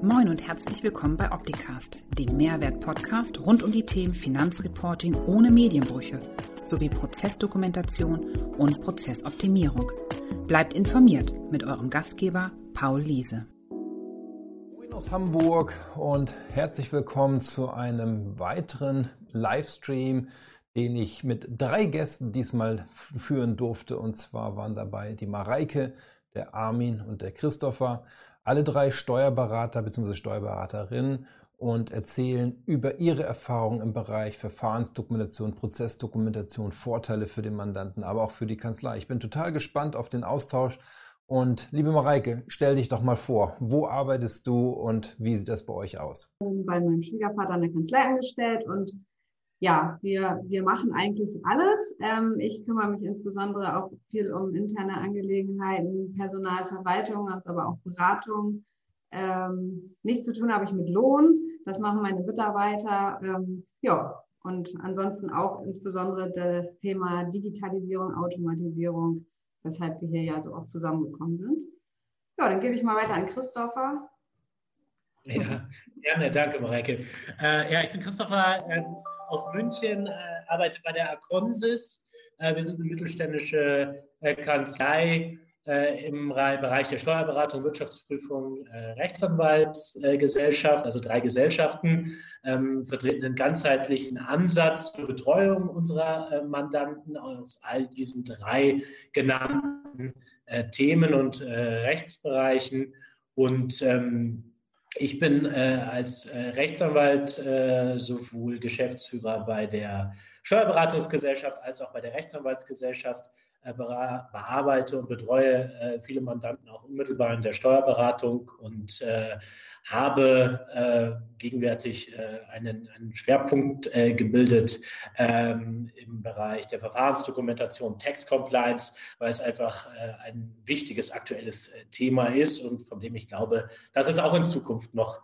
Moin und herzlich willkommen bei Opticast, dem Mehrwert-Podcast rund um die Themen Finanzreporting ohne Medienbrüche sowie Prozessdokumentation und Prozessoptimierung. Bleibt informiert mit eurem Gastgeber Paul Liese. Moin aus Hamburg und herzlich willkommen zu einem weiteren Livestream, den ich mit drei Gästen diesmal führen durfte. Und zwar waren dabei die Mareike, der Armin und der Christopher alle drei Steuerberater bzw. Steuerberaterinnen und erzählen über ihre Erfahrungen im Bereich Verfahrensdokumentation, Prozessdokumentation, Vorteile für den Mandanten, aber auch für die Kanzlei. Ich bin total gespannt auf den Austausch. Und liebe Mareike, stell dich doch mal vor. Wo arbeitest du und wie sieht das bei euch aus? Bei meinem Schwiegervater in der Kanzlei angestellt und ja, wir, wir machen eigentlich alles. Ähm, ich kümmere mich insbesondere auch viel um interne Angelegenheiten, Personalverwaltung, aber auch Beratung. Ähm, nichts zu tun habe ich mit Lohn. Das machen meine Mitarbeiter. Ähm, ja, und ansonsten auch insbesondere das Thema Digitalisierung, Automatisierung, weshalb wir hier ja so oft zusammengekommen sind. Ja, dann gebe ich mal weiter an Christopher. Ja, gerne, danke, Mareike. Äh, ja, ich bin Christopher. Äh, aus München, äh, arbeite bei der Aconsis. Äh, wir sind eine mittelständische äh, Kanzlei im Bereich der Steuerberatung, Wirtschaftsprüfung, Rechtsanwaltsgesellschaft, also drei Gesellschaften, ähm, vertreten einen ganzheitlichen Ansatz zur Betreuung unserer Mandanten aus all diesen drei genannten Themen und Rechtsbereichen. Und ähm, ich bin äh, als äh, Rechtsanwalt äh, sowohl Geschäftsführer bei der Steuerberatungsgesellschaft als auch bei der Rechtsanwaltsgesellschaft, äh, bearbeite und betreue äh, viele Mandanten auch unmittelbar in der Steuerberatung und äh, habe äh, gegenwärtig äh, einen, einen, Schwerpunkt äh, gebildet ähm, im Bereich der Verfahrensdokumentation, Tax Compliance, weil es einfach ein wichtiges aktuelles Thema ist und von dem ich glaube, dass es auch in Zukunft noch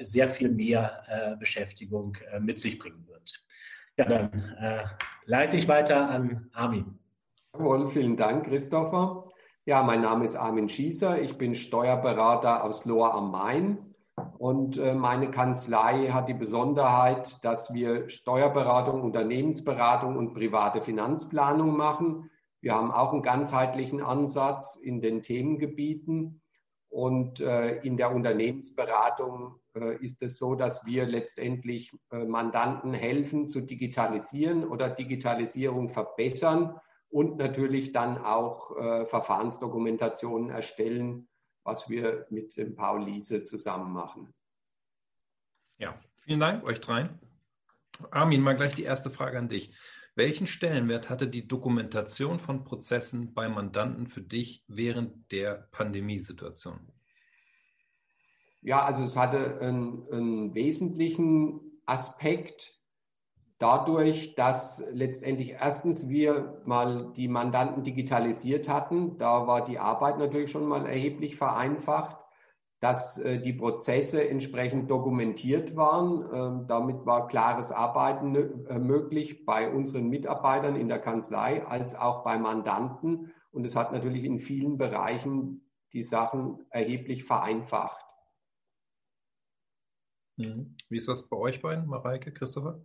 sehr viel mehr Beschäftigung mit sich bringen wird. Ja, dann leite ich weiter an Armin. Jawohl, vielen Dank, Christopher. Ja, mein Name ist Armin Schießer. Ich bin Steuerberater aus Lohr am Main. Und äh, meine Kanzlei hat die Besonderheit, dass wir Steuerberatung, Unternehmensberatung und private Finanzplanung machen. Wir haben auch einen ganzheitlichen Ansatz in den Themengebieten. Und äh, in der Unternehmensberatung äh, ist es so, dass wir letztendlich Mandanten helfen zu digitalisieren oder Digitalisierung verbessern und natürlich dann auch äh, Verfahrensdokumentationen erstellen, was wir mit dem Paul Liese zusammen machen. Ja, vielen Dank euch dreien. Armin, mal gleich die erste Frage an dich. Welchen Stellenwert hatte die Dokumentation von Prozessen bei Mandanten für dich während der Pandemiesituation? Ja, also es hatte einen, einen wesentlichen Aspekt, dadurch, dass letztendlich erstens wir mal die Mandanten digitalisiert hatten, da war die Arbeit natürlich schon mal erheblich vereinfacht, dass äh, die Prozesse entsprechend dokumentiert waren. Ähm, damit war klares Arbeiten äh, möglich bei unseren Mitarbeitern in der Kanzlei als auch bei Mandanten. Und es hat natürlich in vielen Bereichen die Sachen erheblich vereinfacht. Mhm. Wie ist das bei euch beiden, Mareike, Christopher?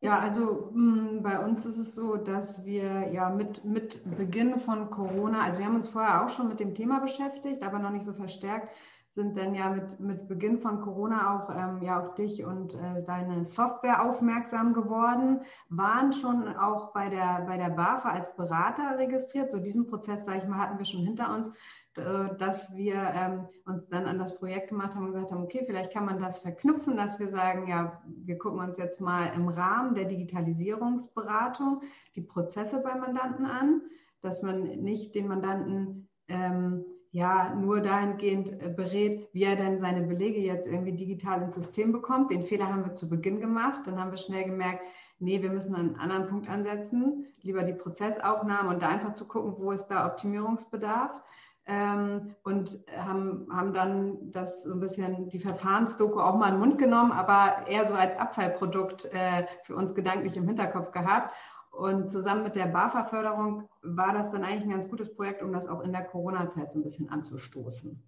Ja, also mh, hm, bei uns ist es so, dass wir ja mit, mit Beginn von Corona, also wir haben uns vorher auch schon mit dem Thema beschäftigt, aber noch nicht so verstärkt, sind dann ja mit, mit Beginn von Corona auch ähm, ja auf dich und äh, deine Software aufmerksam geworden, waren schon auch bei der, bei der BAFA als Berater registriert. So diesen Prozess, sage ich mal, hatten wir schon hinter uns. Äh, dass wir ähm, uns dann an das Projekt gemacht haben und gesagt haben, okay, vielleicht kann man das verknüpfen, dass wir sagen, ja, wir gucken uns jetzt mal im Rahmen der Digitalisierungsberatung die Prozesse beim Mandanten an, dass man nicht den Mandanten ähm, ja nur dahingehend äh, berät, wie er denn seine Belege jetzt irgendwie digital ins System bekommt. Den Fehler haben wir zu Beginn gemacht. Dann haben wir schnell gemerkt, nee, wir müssen einen anderen Punkt ansetzen, lieber die Prozessaufnahme und da einfach zu gucken, wo ist da Optimierungsbedarf ähm, und haben, haben dann das so ein bisschen die Verfahrensdoku auch mal in den Mund genommen, aber eher so als Abfallprodukt äh, für uns gedanklich im Hinterkopf gehabt. Und zusammen mit der BAFA-Förderung war das dann eigentlich ein ganz gutes Projekt, um das auch in der Corona-Zeit so ein bisschen anzustoßen.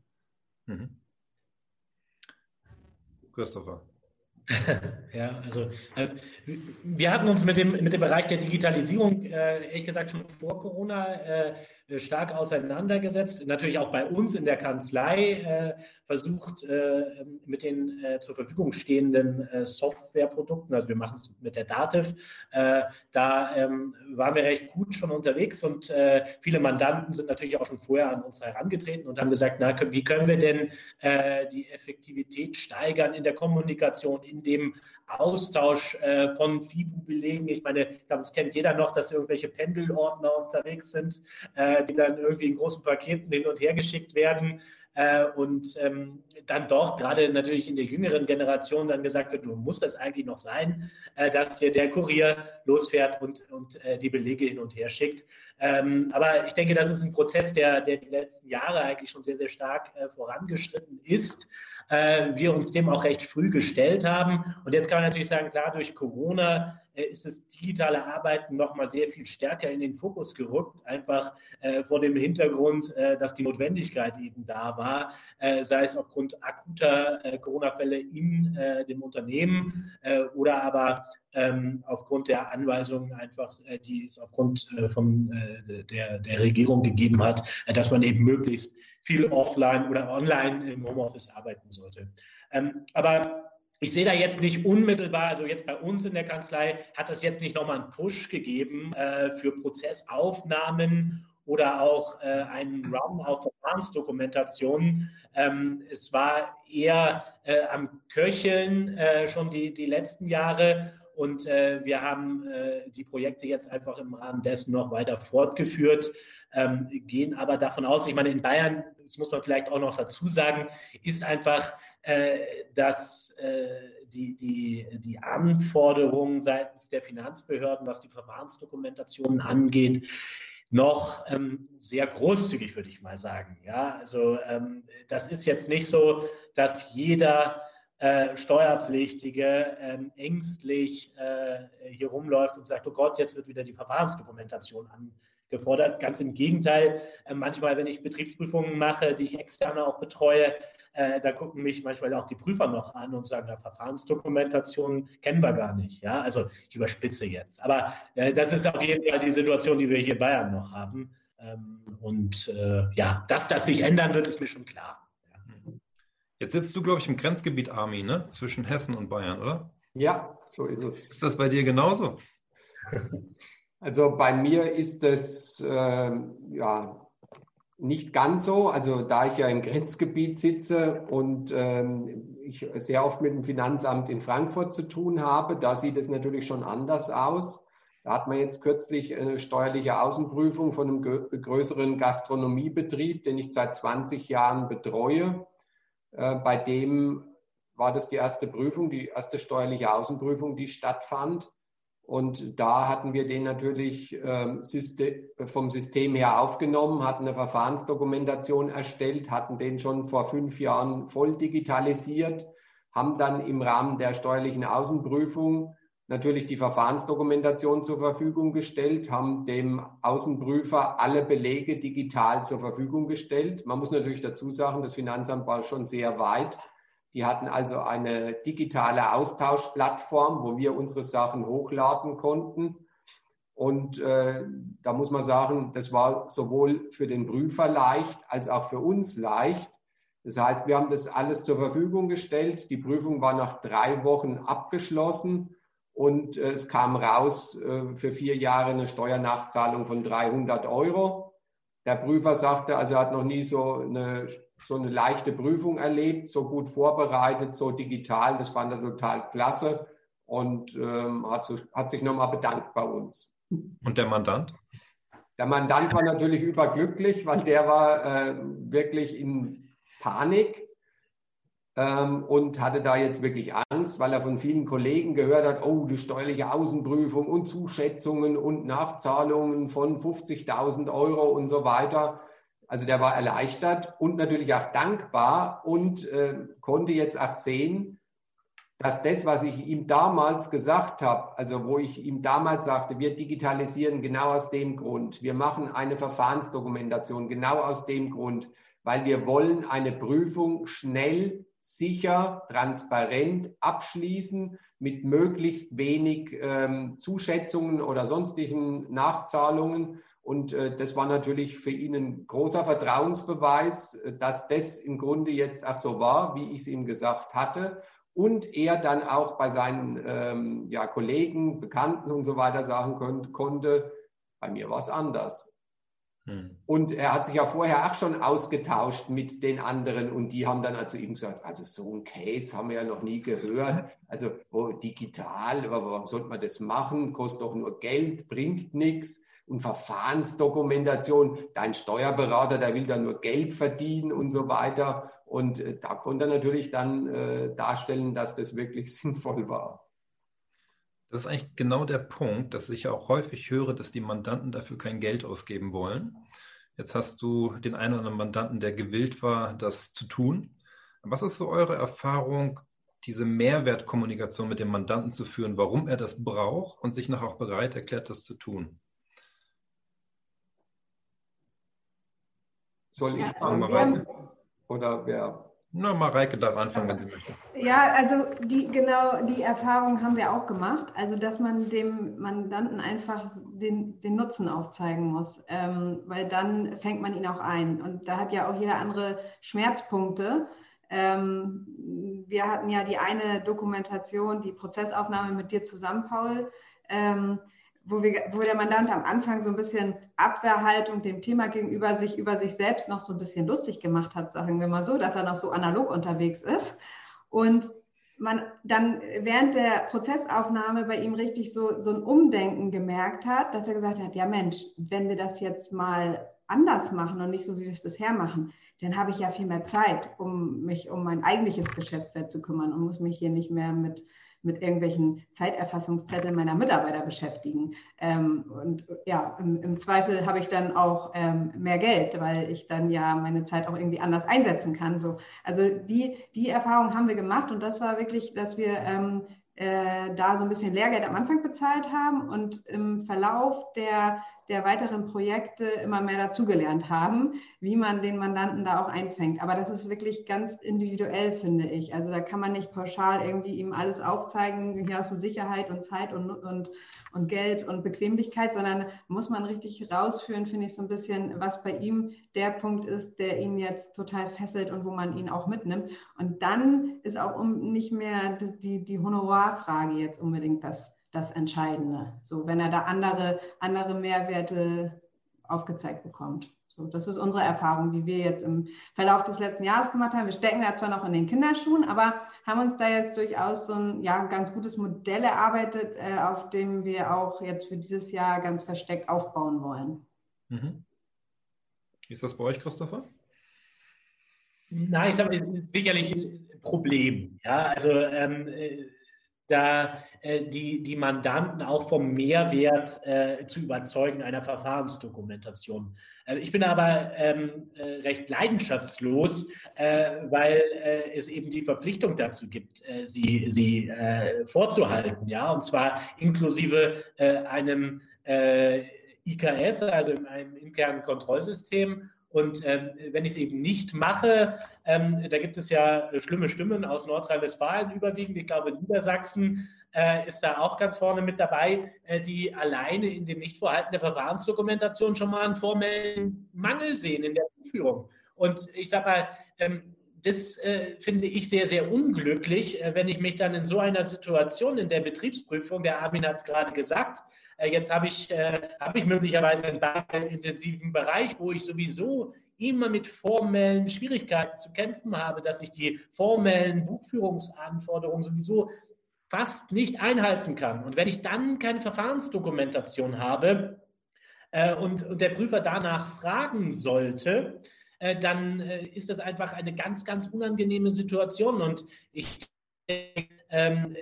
Mhm. Christopher. ja, also äh, wir hatten uns mit dem, mit dem Bereich der Digitalisierung, äh, ehrlich gesagt, schon vor Corona äh, stark auseinandergesetzt. Natürlich auch bei uns in der Kanzlei äh, versucht, äh, mit den äh, zur Verfügung stehenden Softwareprodukten, also wir machen es mit der Dativ, da ähm, waren wir recht gut schon unterwegs und viele Mandanten sind natürlich auch schon vorher an uns herangetreten und haben gesagt, na, wie können wir denn die Effektivität steigern in der Kommunikation, in dem Austausch äh, von FIBU-Belegen. Ich meine, ich glaube, das kennt jeder noch, dass irgendwelche Pendelordner unterwegs sind, äh, die dann irgendwie in großen Paketen hin und her geschickt werden. Äh, und ähm, dann doch gerade natürlich in der jüngeren Generation dann gesagt wird, du muss das eigentlich noch sein, äh, dass hier der Kurier losfährt und, und äh, die Belege hin und her schickt. Ähm, aber ich denke, das ist ein Prozess, der, der die letzten Jahre eigentlich schon sehr, sehr stark äh, vorangeschritten ist äh, wir uns dem auch recht früh gestellt haben. Und jetzt kann man natürlich sagen, klar, durch Corona ist das digitale Arbeiten noch mal sehr viel stärker in den Fokus gerückt, einfach äh, vor dem Hintergrund, äh, dass die Notwendigkeit eben da war, äh, sei es aufgrund akuter äh, Corona-Fälle in äh, dem Unternehmen oder aber ähm, aufgrund der Anweisungen einfach, die es aufgrund von der, der Regierung gegeben hat, dass man eben möglichst viel offline oder online im Homeoffice arbeiten sollte. Ähm, aber ich sehe da jetzt nicht unmittelbar, also jetzt bei uns in der Kanzlei hat das jetzt nicht nochmal einen Push gegeben äh, für Prozessaufnahmen oder auch äh, einen Run auf Verfahrensdokumentationen. Ähm, es war eher äh, am Köcheln äh, schon die, die letzten Jahre und äh, wir haben äh, die Projekte jetzt einfach im Rahmen dessen noch weiter fortgeführt ähm, gehen aber davon aus, ich meine, in Bayern, das muss man vielleicht auch noch dazu sagen, ist einfach, äh, dass äh, die, die, die Anforderungen seitens der Finanzbehörden, was die Verfahrensdokumentationen angeht, noch ähm, sehr großzügig, würde ich mal sagen. Ja, also ähm, das ist jetzt nicht so, dass jeder äh, Steuerpflichtige ähm, ängstlich äh, hier rumläuft und sagt, oh Gott, jetzt wird wieder die Verfahrensdokumentation an, gefordert. Ganz im Gegenteil, äh, manchmal, wenn ich Betriebsprüfungen mache, die ich externe auch betreue, äh, da gucken mich manchmal auch die Prüfer noch an und sagen, ja, Verfahrensdokumentation kennen wir gar nicht. Ja, also ich überspitze jetzt. Aber äh, das ist auf jeden Fall die Situation, die wir hier in Bayern noch haben. Ähm, und ja, dass das sich ändern wird, ist mir schon klar. Jetzt sitzt du, glaube ich, im Grenzgebiet Army, ne? Zwischen Hessen und Bayern, oder? Ja, so ist es. Ist das bei dir genauso? Also bei mir ist es äh, ja nicht ganz so. Also da ich ja im Grenzgebiet sitze und ähm, ich sehr oft mit dem Finanzamt in Frankfurt zu tun habe, da sieht es natürlich schon anders aus. Da hat man jetzt kürzlich eine steuerliche Außenprüfung von einem größeren Gastronomiebetrieb, den ich seit 20 Jahren betreue. Äh, bei dem war das die erste Prüfung, die erste steuerliche Außenprüfung, die stattfand. Und da hatten wir den natürlich ähm, vom System her aufgenommen, hatten eine Verfahrensdokumentation erstellt, hatten den schon vor fünf Jahren voll digitalisiert, haben dann im Rahmen der steuerlichen Außenprüfung natürlich die Verfahrensdokumentation zur Verfügung gestellt, haben dem Außenprüfer alle Belege digital zur Verfügung gestellt. Man muss natürlich dazu sagen, das Finanzamt war schon sehr weit die hatten also eine digitale Austauschplattform, wo wir unsere Sachen hochladen konnten. Und äh, da muss man sagen, das war sowohl für den Prüfer leicht als auch für uns leicht. Das heißt, wir haben das alles zur Verfügung gestellt. Die Prüfung war nach drei Wochen abgeschlossen und äh, es kam raus äh, für vier Jahre eine Steuernachzahlung von 300 Euro. Der Prüfer sagte, also er hat noch nie so eine so eine leichte Prüfung erlebt, so gut vorbereitet, so digital. Das fand er total klasse und ähm, hat, so, hat sich nochmal bedankt bei uns. Und der Mandant? Der Mandant war natürlich überglücklich, weil der war äh, wirklich in Panik ähm, und hatte da jetzt wirklich Angst, weil er von vielen Kollegen gehört hat, oh, die steuerliche Außenprüfung und Zuschätzungen und Nachzahlungen von 50.000 Euro und so weiter. Also der war erleichtert und natürlich auch dankbar und äh, konnte jetzt auch sehen, dass das, was ich ihm damals gesagt habe, also wo ich ihm damals sagte, wir digitalisieren genau aus dem Grund, wir machen eine Verfahrensdokumentation genau aus dem Grund, weil wir wollen eine Prüfung schnell, sicher, transparent abschließen mit möglichst wenig ähm, Zuschätzungen oder sonstigen Nachzahlungen. Und äh, das war natürlich für ihn ein großer Vertrauensbeweis, äh, dass das im Grunde jetzt auch so war, wie ich es ihm gesagt hatte. Und er dann auch bei seinen ähm, ja, Kollegen, Bekannten und so weiter sagen kon konnte, bei mir war es anders. Hm. Und er hat sich ja vorher auch schon ausgetauscht mit den anderen und die haben dann also ihm gesagt, also so ein Case haben wir ja noch nie gehört. Also oh, digital, aber warum sollte man das machen? Kostet doch nur Geld, bringt nichts. Und Verfahrensdokumentation, dein Steuerberater, der will dann nur Geld verdienen und so weiter. Und äh, da konnte er natürlich dann äh, darstellen, dass das wirklich sinnvoll war. Das ist eigentlich genau der Punkt, dass ich auch häufig höre, dass die Mandanten dafür kein Geld ausgeben wollen. Jetzt hast du den einen oder anderen Mandanten, der gewillt war, das zu tun. Was ist so eure Erfahrung, diese Mehrwertkommunikation mit dem Mandanten zu führen, warum er das braucht und sich noch auch bereit erklärt, das zu tun? Soll ich ja, anfangen, Oder wer? Na, Mareike darf anfangen, wenn sie möchte. Ja, also die, genau die Erfahrung haben wir auch gemacht. Also, dass man dem Mandanten einfach den, den Nutzen aufzeigen muss, ähm, weil dann fängt man ihn auch ein. Und da hat ja auch jeder andere Schmerzpunkte. Ähm, wir hatten ja die eine Dokumentation, die Prozessaufnahme mit dir zusammen, Paul. Ähm, wo, wir, wo der Mandant am Anfang so ein bisschen Abwehrhaltung dem Thema gegenüber sich über sich selbst noch so ein bisschen lustig gemacht hat, sagen wir mal so, dass er noch so analog unterwegs ist. Und man dann während der Prozessaufnahme bei ihm richtig so, so ein Umdenken gemerkt hat, dass er gesagt hat, ja Mensch, wenn wir das jetzt mal anders machen und nicht so, wie wir es bisher machen, dann habe ich ja viel mehr Zeit, um mich um mein eigentliches Geschäft zu kümmern und muss mich hier nicht mehr mit mit irgendwelchen Zeiterfassungszetteln meiner Mitarbeiter beschäftigen. Ähm, und ja, im, im Zweifel habe ich dann auch ähm, mehr Geld, weil ich dann ja meine Zeit auch irgendwie anders einsetzen kann. So. Also die, die Erfahrung haben wir gemacht und das war wirklich, dass wir ähm, äh, da so ein bisschen Lehrgeld am Anfang bezahlt haben und im Verlauf der der weiteren Projekte immer mehr dazugelernt haben, wie man den Mandanten da auch einfängt. Aber das ist wirklich ganz individuell, finde ich. Also da kann man nicht pauschal irgendwie ihm alles aufzeigen, hast du Sicherheit und Zeit und, und, und Geld und Bequemlichkeit, sondern muss man richtig rausführen, finde ich so ein bisschen, was bei ihm der Punkt ist, der ihn jetzt total fesselt und wo man ihn auch mitnimmt. Und dann ist auch um nicht mehr die, die Honorarfrage jetzt unbedingt das das Entscheidende. So, wenn er da andere, andere Mehrwerte aufgezeigt bekommt. So, das ist unsere Erfahrung, die wir jetzt im Verlauf des letzten Jahres gemacht haben. Wir stecken da zwar noch in den Kinderschuhen, aber haben uns da jetzt durchaus so ein ja, ganz gutes Modell erarbeitet, äh, auf dem wir auch jetzt für dieses Jahr ganz versteckt aufbauen wollen. Mhm. Ist das bei euch, Christopher? Nein, ich sage, es ist sicherlich ein Problem. Ja, also ähm, äh, da äh, die, die Mandanten auch vom Mehrwert äh, zu überzeugen einer Verfahrensdokumentation. Äh, ich bin aber ähm, äh, recht leidenschaftslos, äh, weil äh, es eben die Verpflichtung dazu gibt, sie, sie vorzuhalten, ja, und zwar inklusive einem IKS, also in einem internen Kontrollsystem und ähm, wenn ich es eben nicht mache, ähm, da gibt es ja schlimme Stimmen aus Nordrhein-Westfalen überwiegend. Ich glaube, Niedersachsen äh, ist da auch ganz vorne mit dabei, äh, die alleine in dem Nichtvorhalten der Verfahrensdokumentation schon mal einen formellen Mangel sehen in der Buchführung. Und ich sage mal, ähm, das äh, finde ich sehr, sehr unglücklich, äh, wenn ich mich dann in so einer Situation in der Betriebsprüfung, der Armin hat es gerade gesagt, äh, jetzt habe ich, äh, hab ich möglicherweise einen intensiven Bereich, wo ich sowieso immer mit formellen Schwierigkeiten zu kämpfen habe, dass ich die formellen Buchführungsanforderungen sowieso fast nicht einhalten kann. Und wenn ich dann keine Verfahrensdokumentation habe äh, und, und der Prüfer danach fragen sollte, äh, dann äh, ist das einfach eine ganz, ganz unangenehme Situation. Und ich ähm,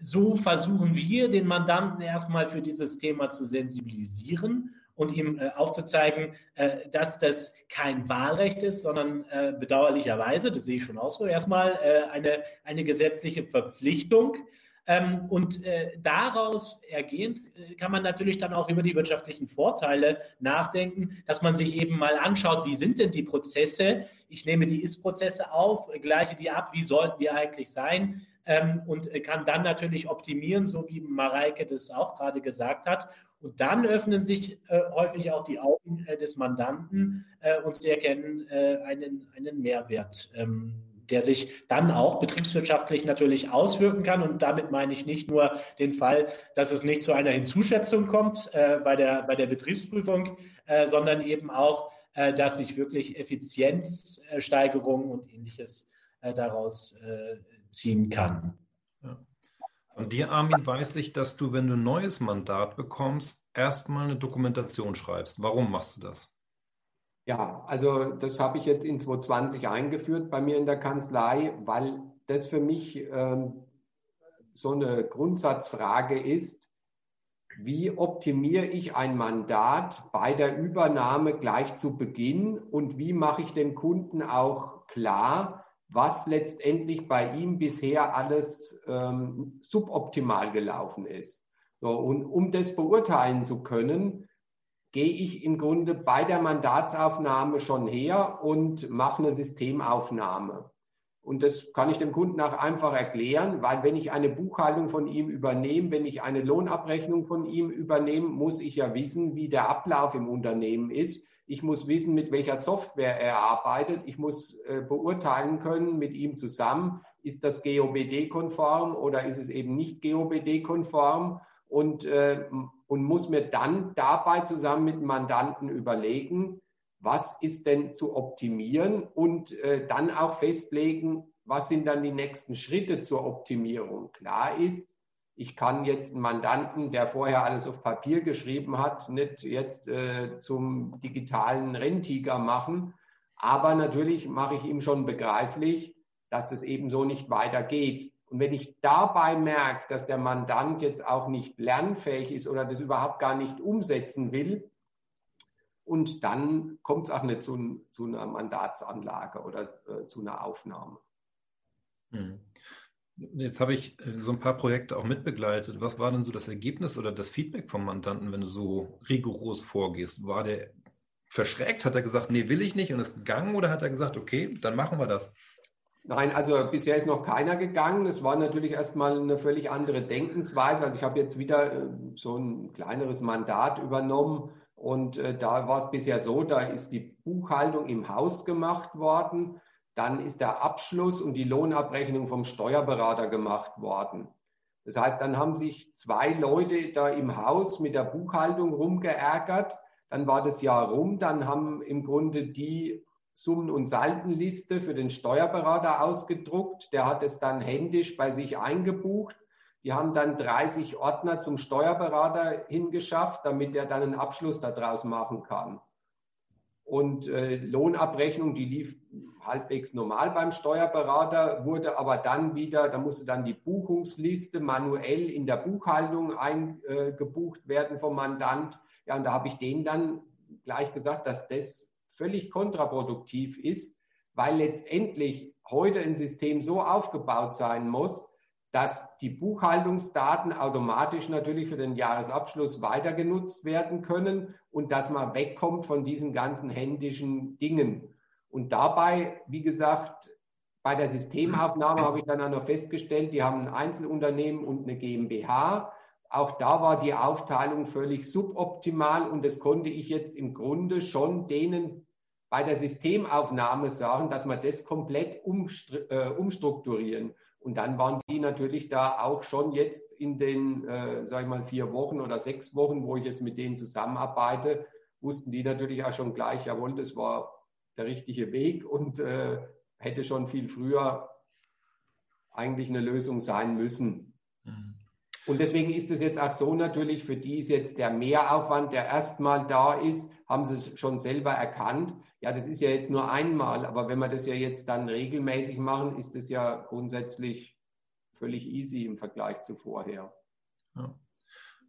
so versuchen wir, den Mandanten erstmal für dieses Thema zu sensibilisieren und ihm äh, aufzuzeigen, äh, dass das kein Wahlrecht ist, sondern äh, bedauerlicherweise, das sehe ich schon auch so, erstmal äh, eine, eine gesetzliche Verpflichtung. Ähm, und äh, daraus ergehend äh, kann man natürlich dann auch über die wirtschaftlichen Vorteile nachdenken, dass man sich eben mal anschaut, wie sind denn die Prozesse? Ich nehme die Ist-Prozesse auf, gleiche die ab, wie sollten die eigentlich sein? Ähm, und kann dann natürlich optimieren, so wie Mareike das auch gerade gesagt hat. Und dann öffnen sich äh, häufig auch die Augen äh, des Mandanten äh, und sie erkennen äh, einen, einen Mehrwert. Ähm, der sich dann auch betriebswirtschaftlich natürlich auswirken kann. Und damit meine ich nicht nur den Fall, dass es nicht zu einer Hinzuschätzung kommt äh, bei, der, bei der Betriebsprüfung, äh, sondern eben auch, äh, dass sich wirklich Effizienzsteigerungen und ähnliches äh, daraus äh, ziehen kann. Von dir, Armin, weiß ich, dass du, wenn du ein neues Mandat bekommst, erstmal eine Dokumentation schreibst. Warum machst du das? Ja, also das habe ich jetzt in 2020 eingeführt bei mir in der Kanzlei, weil das für mich ähm, so eine Grundsatzfrage ist, wie optimiere ich ein Mandat bei der Übernahme gleich zu Beginn und wie mache ich dem Kunden auch klar, was letztendlich bei ihm bisher alles ähm, suboptimal gelaufen ist. So, und um das beurteilen zu können, gehe ich im Grunde bei der Mandatsaufnahme schon her und mache eine Systemaufnahme. Und das kann ich dem Kunden auch einfach erklären, weil wenn ich eine Buchhaltung von ihm übernehme, wenn ich eine Lohnabrechnung von ihm übernehme, muss ich ja wissen, wie der Ablauf im Unternehmen ist. Ich muss wissen, mit welcher Software er arbeitet. Ich muss äh, beurteilen können mit ihm zusammen, ist das GOBD-konform oder ist es eben nicht GOBD-konform und äh, und muss mir dann dabei zusammen mit Mandanten überlegen, was ist denn zu optimieren und äh, dann auch festlegen, was sind dann die nächsten Schritte zur Optimierung. Klar ist, ich kann jetzt einen Mandanten, der vorher alles auf Papier geschrieben hat, nicht jetzt äh, zum digitalen Renntiger machen, aber natürlich mache ich ihm schon begreiflich, dass es eben so nicht weitergeht. Und wenn ich dabei merke, dass der Mandant jetzt auch nicht lernfähig ist oder das überhaupt gar nicht umsetzen will, und dann kommt es auch nicht zu, zu, einer Mandatsanlage oder äh, zu einer Aufnahme. Hm. Jetzt habe ich äh, so ein paar Projekte auch mitbegleitet. Was war denn so das Ergebnis oder das Feedback vom Mandanten, wenn du so rigoros vorgehst? War der verschreckt? Hat er gesagt, nee, will ich nicht und ist gegangen oder hat er gesagt, okay, dann machen wir das? Nein, also bisher ist noch keiner gegangen. Es war natürlich erstmal eine völlig andere Denkensweise. Also ich habe jetzt wieder äh, so ein kleineres Mandat übernommen und äh, da war es bisher so, da ist die Buchhaltung im Haus gemacht worden, dann ist der Abschluss und die Lohnabrechnung vom Steuerberater gemacht worden. Das heißt, dann haben sich zwei Leute da im Haus mit der Buchhaltung rumgeärgert. Dann war das Jahr rum, dann haben im Grunde die Summen- und Saldenliste für den Steuerberater ausgedruckt. Der hat es dann händisch bei sich eingebucht. Die haben dann 30 Ordner zum Steuerberater hingeschafft, damit er dann einen Abschluss daraus machen kann. Und äh, Lohnabrechnung, die lief halbwegs normal beim Steuerberater, wurde aber dann wieder, da musste dann die Buchungsliste manuell in der Buchhaltung eingebucht werden vom Mandant. Ja, und da habe ich denen dann gleich gesagt, dass das völlig kontraproduktiv ist, weil letztendlich heute ein System so aufgebaut sein muss, dass die Buchhaltungsdaten automatisch natürlich für den Jahresabschluss weiter genutzt werden können und dass man wegkommt von diesen ganzen händischen Dingen. Und dabei, wie gesagt, bei der Systemaufnahme habe ich dann auch noch festgestellt, die haben ein Einzelunternehmen und eine GmbH. Auch da war die Aufteilung völlig suboptimal und das konnte ich jetzt im Grunde schon denen bei der Systemaufnahme sagen, dass wir das komplett äh, umstrukturieren. Und dann waren die natürlich da auch schon jetzt in den, äh, sag ich mal, vier Wochen oder sechs Wochen, wo ich jetzt mit denen zusammenarbeite, wussten die natürlich auch schon gleich, jawohl, das war der richtige Weg und äh, hätte schon viel früher eigentlich eine Lösung sein müssen. Und deswegen ist es jetzt auch so natürlich, für die ist jetzt der Mehraufwand, der erstmal da ist, haben sie es schon selber erkannt. Ja, das ist ja jetzt nur einmal, aber wenn wir das ja jetzt dann regelmäßig machen, ist das ja grundsätzlich völlig easy im Vergleich zu vorher. Ja.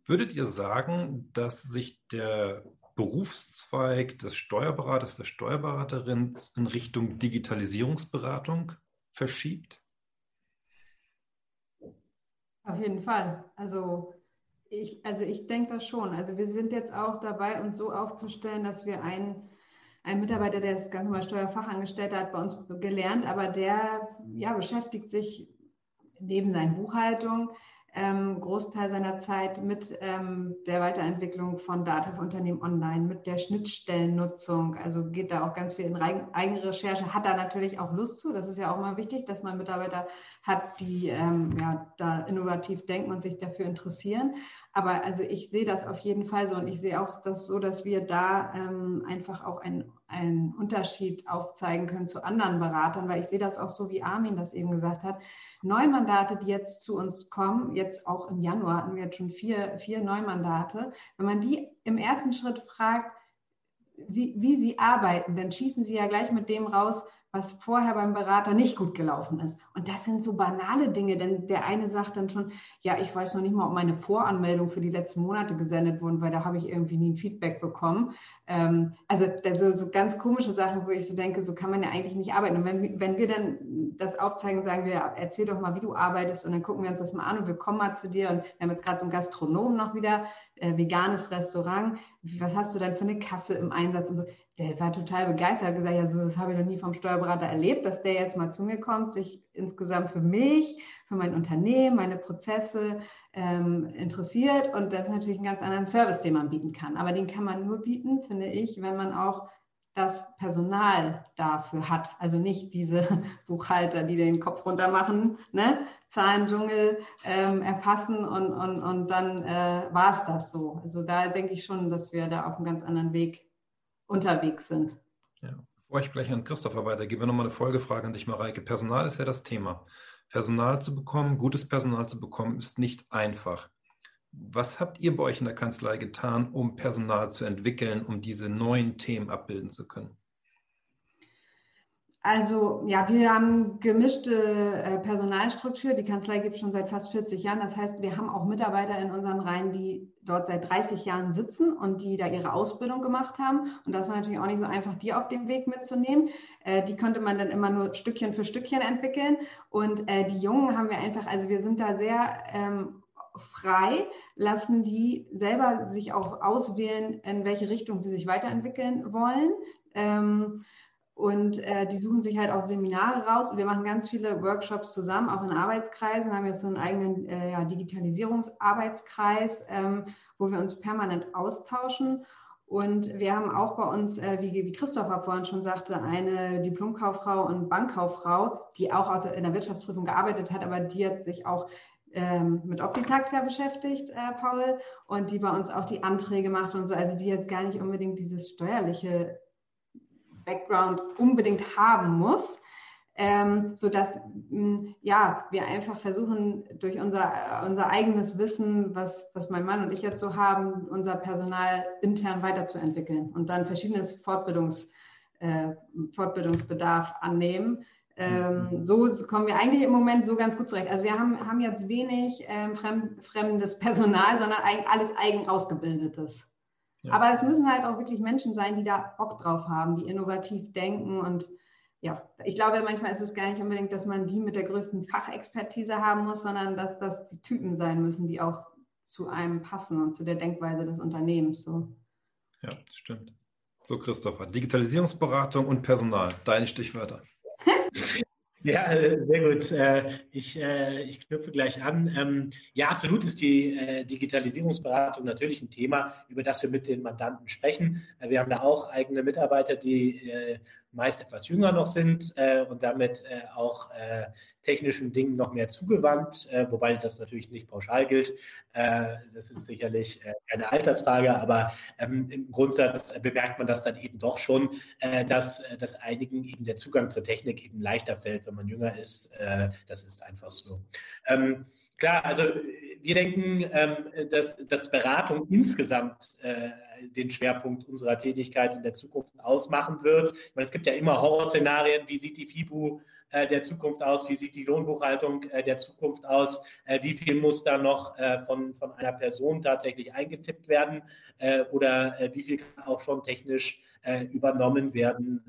Würdet ihr sagen, dass sich der Berufszweig des Steuerberaters, der Steuerberaterin in Richtung Digitalisierungsberatung verschiebt? Auf jeden Fall. Also ich, also ich denke das schon. Also wir sind jetzt auch dabei, uns so aufzustellen, dass wir einen, einen Mitarbeiter, der ist ganz normal Steuerfachangestellter, hat bei uns gelernt, aber der ja, beschäftigt sich neben seiner Buchhaltung ähm, Großteil seiner Zeit mit ähm, der Weiterentwicklung von Dativ-Unternehmen online, mit der Schnittstellennutzung. Also geht da auch ganz viel in eigene Recherche, hat da natürlich auch Lust zu. Das ist ja auch mal wichtig, dass man Mitarbeiter hat, die ähm, ja, da innovativ denken und sich dafür interessieren. Aber also ich sehe das auf jeden Fall so und ich sehe auch das so, dass wir da ähm, einfach auch einen, einen Unterschied aufzeigen können zu anderen Beratern, weil ich sehe das auch so, wie Armin das eben gesagt hat Neumandate, die jetzt zu uns kommen, jetzt auch im Januar hatten wir jetzt schon vier, vier Neumandate, wenn man die im ersten Schritt fragt, wie, wie sie arbeiten, dann schießen sie ja gleich mit dem raus, was vorher beim Berater nicht gut gelaufen ist. Und das sind so banale Dinge, denn der eine sagt dann schon, ja, ich weiß noch nicht mal, ob meine Voranmeldung für die letzten Monate gesendet wurden, weil da habe ich irgendwie nie ein Feedback bekommen. Ähm, also so, so ganz komische Sachen, wo ich so denke, so kann man ja eigentlich nicht arbeiten. Und wenn, wenn wir dann das aufzeigen, sagen wir, erzähl doch mal, wie du arbeitest und dann gucken wir uns das mal an und wir kommen mal zu dir und wir haben jetzt gerade so einen Gastronom noch wieder, äh, veganes Restaurant. Was hast du denn für eine Kasse im Einsatz und so? Der war total begeistert, hat gesagt, ja, so das habe ich noch nie vom Steuerberater erlebt, dass der jetzt mal zu mir kommt, sich insgesamt für mich, für mein Unternehmen, meine Prozesse ähm, interessiert. Und das ist natürlich ein ganz anderen Service, den man bieten kann. Aber den kann man nur bieten, finde ich, wenn man auch das Personal dafür hat. Also nicht diese Buchhalter, die den Kopf runter machen, ne? Zahlendschungel ähm, erfassen und, und, und dann äh, war es das so. Also da denke ich schon, dass wir da auf einem ganz anderen Weg unterwegs sind. Ja, bevor ich gleich an Christopher weitergebe, nochmal eine Folgefrage an dich, Mareike. Personal ist ja das Thema. Personal zu bekommen, gutes Personal zu bekommen, ist nicht einfach. Was habt ihr bei euch in der Kanzlei getan, um Personal zu entwickeln, um diese neuen Themen abbilden zu können? Also ja, wir haben gemischte äh, Personalstruktur. Die Kanzlei gibt es schon seit fast 40 Jahren. Das heißt, wir haben auch Mitarbeiter in unseren Reihen, die dort seit 30 Jahren sitzen und die da ihre Ausbildung gemacht haben. Und das war natürlich auch nicht so einfach, die auf dem Weg mitzunehmen. Äh, die konnte man dann immer nur Stückchen für Stückchen entwickeln. Und äh, die Jungen haben wir einfach, also wir sind da sehr ähm, frei, lassen die selber sich auch auswählen, in welche Richtung sie sich weiterentwickeln wollen. Und äh, die suchen sich halt auch Seminare raus. Und wir machen ganz viele Workshops zusammen, auch in Arbeitskreisen. Wir haben jetzt so einen eigenen äh, ja, Digitalisierungsarbeitskreis, ähm, wo wir uns permanent austauschen. Und wir haben auch bei uns, äh, wie, wie Christopher vorhin schon sagte, eine Diplomkauffrau und Bankkauffrau, die auch aus, in der Wirtschaftsprüfung gearbeitet hat, aber die jetzt sich auch ähm, mit Optitax beschäftigt, äh, Paul, und die bei uns auch die Anträge macht und so, also die jetzt gar nicht unbedingt dieses steuerliche Background unbedingt haben muss, ähm, sodass mh, ja, wir einfach versuchen, durch unser, unser eigenes Wissen, was, was mein Mann und ich jetzt so haben, unser Personal intern weiterzuentwickeln und dann verschiedenes Fortbildungs, äh, Fortbildungsbedarf annehmen. Ähm, mhm. so kommen wir eigentlich im Moment so ganz gut zurecht. Also wir haben, haben jetzt wenig ähm, fremd, fremdes Personal, sondern alles eigen ausgebildetes. Ja. Aber es müssen halt auch wirklich Menschen sein, die da Bock drauf haben, die innovativ denken. Und ja, ich glaube, manchmal ist es gar nicht unbedingt, dass man die mit der größten Fachexpertise haben muss, sondern dass das die Typen sein müssen, die auch zu einem passen und zu der Denkweise des Unternehmens. So. Ja, das stimmt. So, Christopher, Digitalisierungsberatung und Personal, deine Stichwörter. Ja, äh, sehr gut. Äh, ich, äh, ich knüpfe gleich an. Ähm, ja, absolut ist die Digitalisierungsberatung natürlich ein Thema, über das wir mit den Mandanten sprechen. Wir haben da auch eigene Mitarbeiter, die meist etwas jünger noch sind und damit auch technischen Dingen noch mehr zugewandt, wobei das natürlich nicht pauschal gilt. Das ist sicherlich keine Altersfrage, aber ähm, im Grundsatz bemerkt man das dann eben doch schon, dass, dass einigen eben der Zugang zur Technik eben leichter fällt, wenn man jünger ist. Äh, das ist einfach so. Ähm, klar, also wir denken, ähm, dass, dass Beratung insgesamt äh, den Schwerpunkt unserer Tätigkeit in der Zukunft ausmachen wird. Meine, es gibt ja immer Horrorszenarien, wie sieht die FIBU der Zukunft aus, wie sieht die Lohnbuchhaltung äh, der Zukunft aus, äh, wie viel muss da noch äh, von, von einer Person tatsächlich eingetippt werden äh, oder äh, wie viel kann auch schon technisch übernommen werden,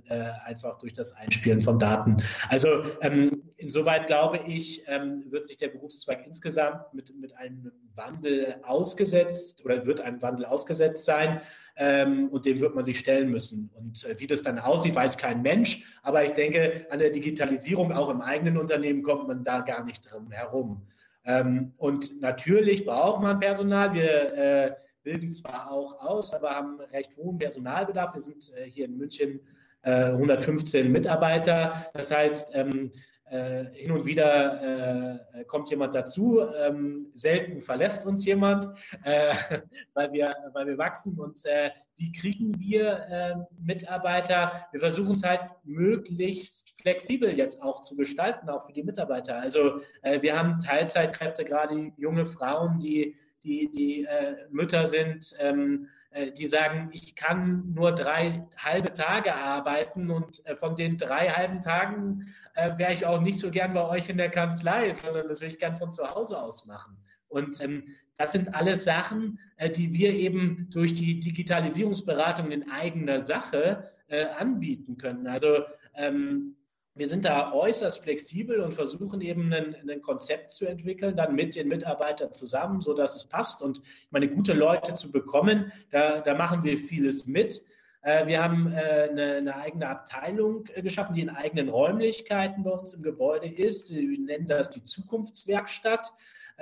einfach durch das Einspielen von Daten. Also ähm, insoweit glaube ich, ähm, wird sich der Berufszweig insgesamt mit, mit einem Wandel ausgesetzt oder wird einem Wandel ausgesetzt sein ähm, und dem wird man sich stellen müssen. Und äh, wie das dann aussieht, weiß kein Mensch. Aber ich denke, an der Digitalisierung auch im eigenen Unternehmen kommt man da gar nicht drum herum. Ähm, und natürlich braucht man Personal. Wir äh, bilden zwar auch aus, aber haben recht hohen Personalbedarf. Wir sind äh, hier in München 115 äh, Mitarbeiter. Das heißt, ähm, äh, hin und wieder äh, kommt jemand dazu, ähm, selten verlässt uns jemand, äh, weil, wir, weil wir wachsen. Und äh, wie kriegen wir ähm, Mitarbeiter? Wir versuchen es halt möglichst flexibel jetzt auch zu gestalten, auch für die Mitarbeiter. Also äh, wir haben Teilzeitkräfte, gerade junge Frauen, die die, die äh, Mütter sind, ähm, äh, die sagen, ich kann nur drei halbe Tage arbeiten und äh, von den drei halben Tagen äh, wäre ich auch nicht so gern bei euch in der Kanzlei, sondern das will ich gern von zu Hause aus machen. Und ähm, das sind alles Sachen, äh, die wir eben durch die Digitalisierungsberatung in eigener Sache äh, anbieten können. Also ähm, wir sind da äußerst flexibel und versuchen eben ein, ein, Konzept zu entwickeln, dann mit den Mitarbeitern zusammen, so dass es passt. Und ich meine, gute Leute zu bekommen, da, da machen wir vieles mit. Äh, wir haben äh, eine, eine, eigene Abteilung äh, geschaffen, die in eigenen Räumlichkeiten bei uns im Gebäude ist. Wir nennen das die Zukunftswerkstatt.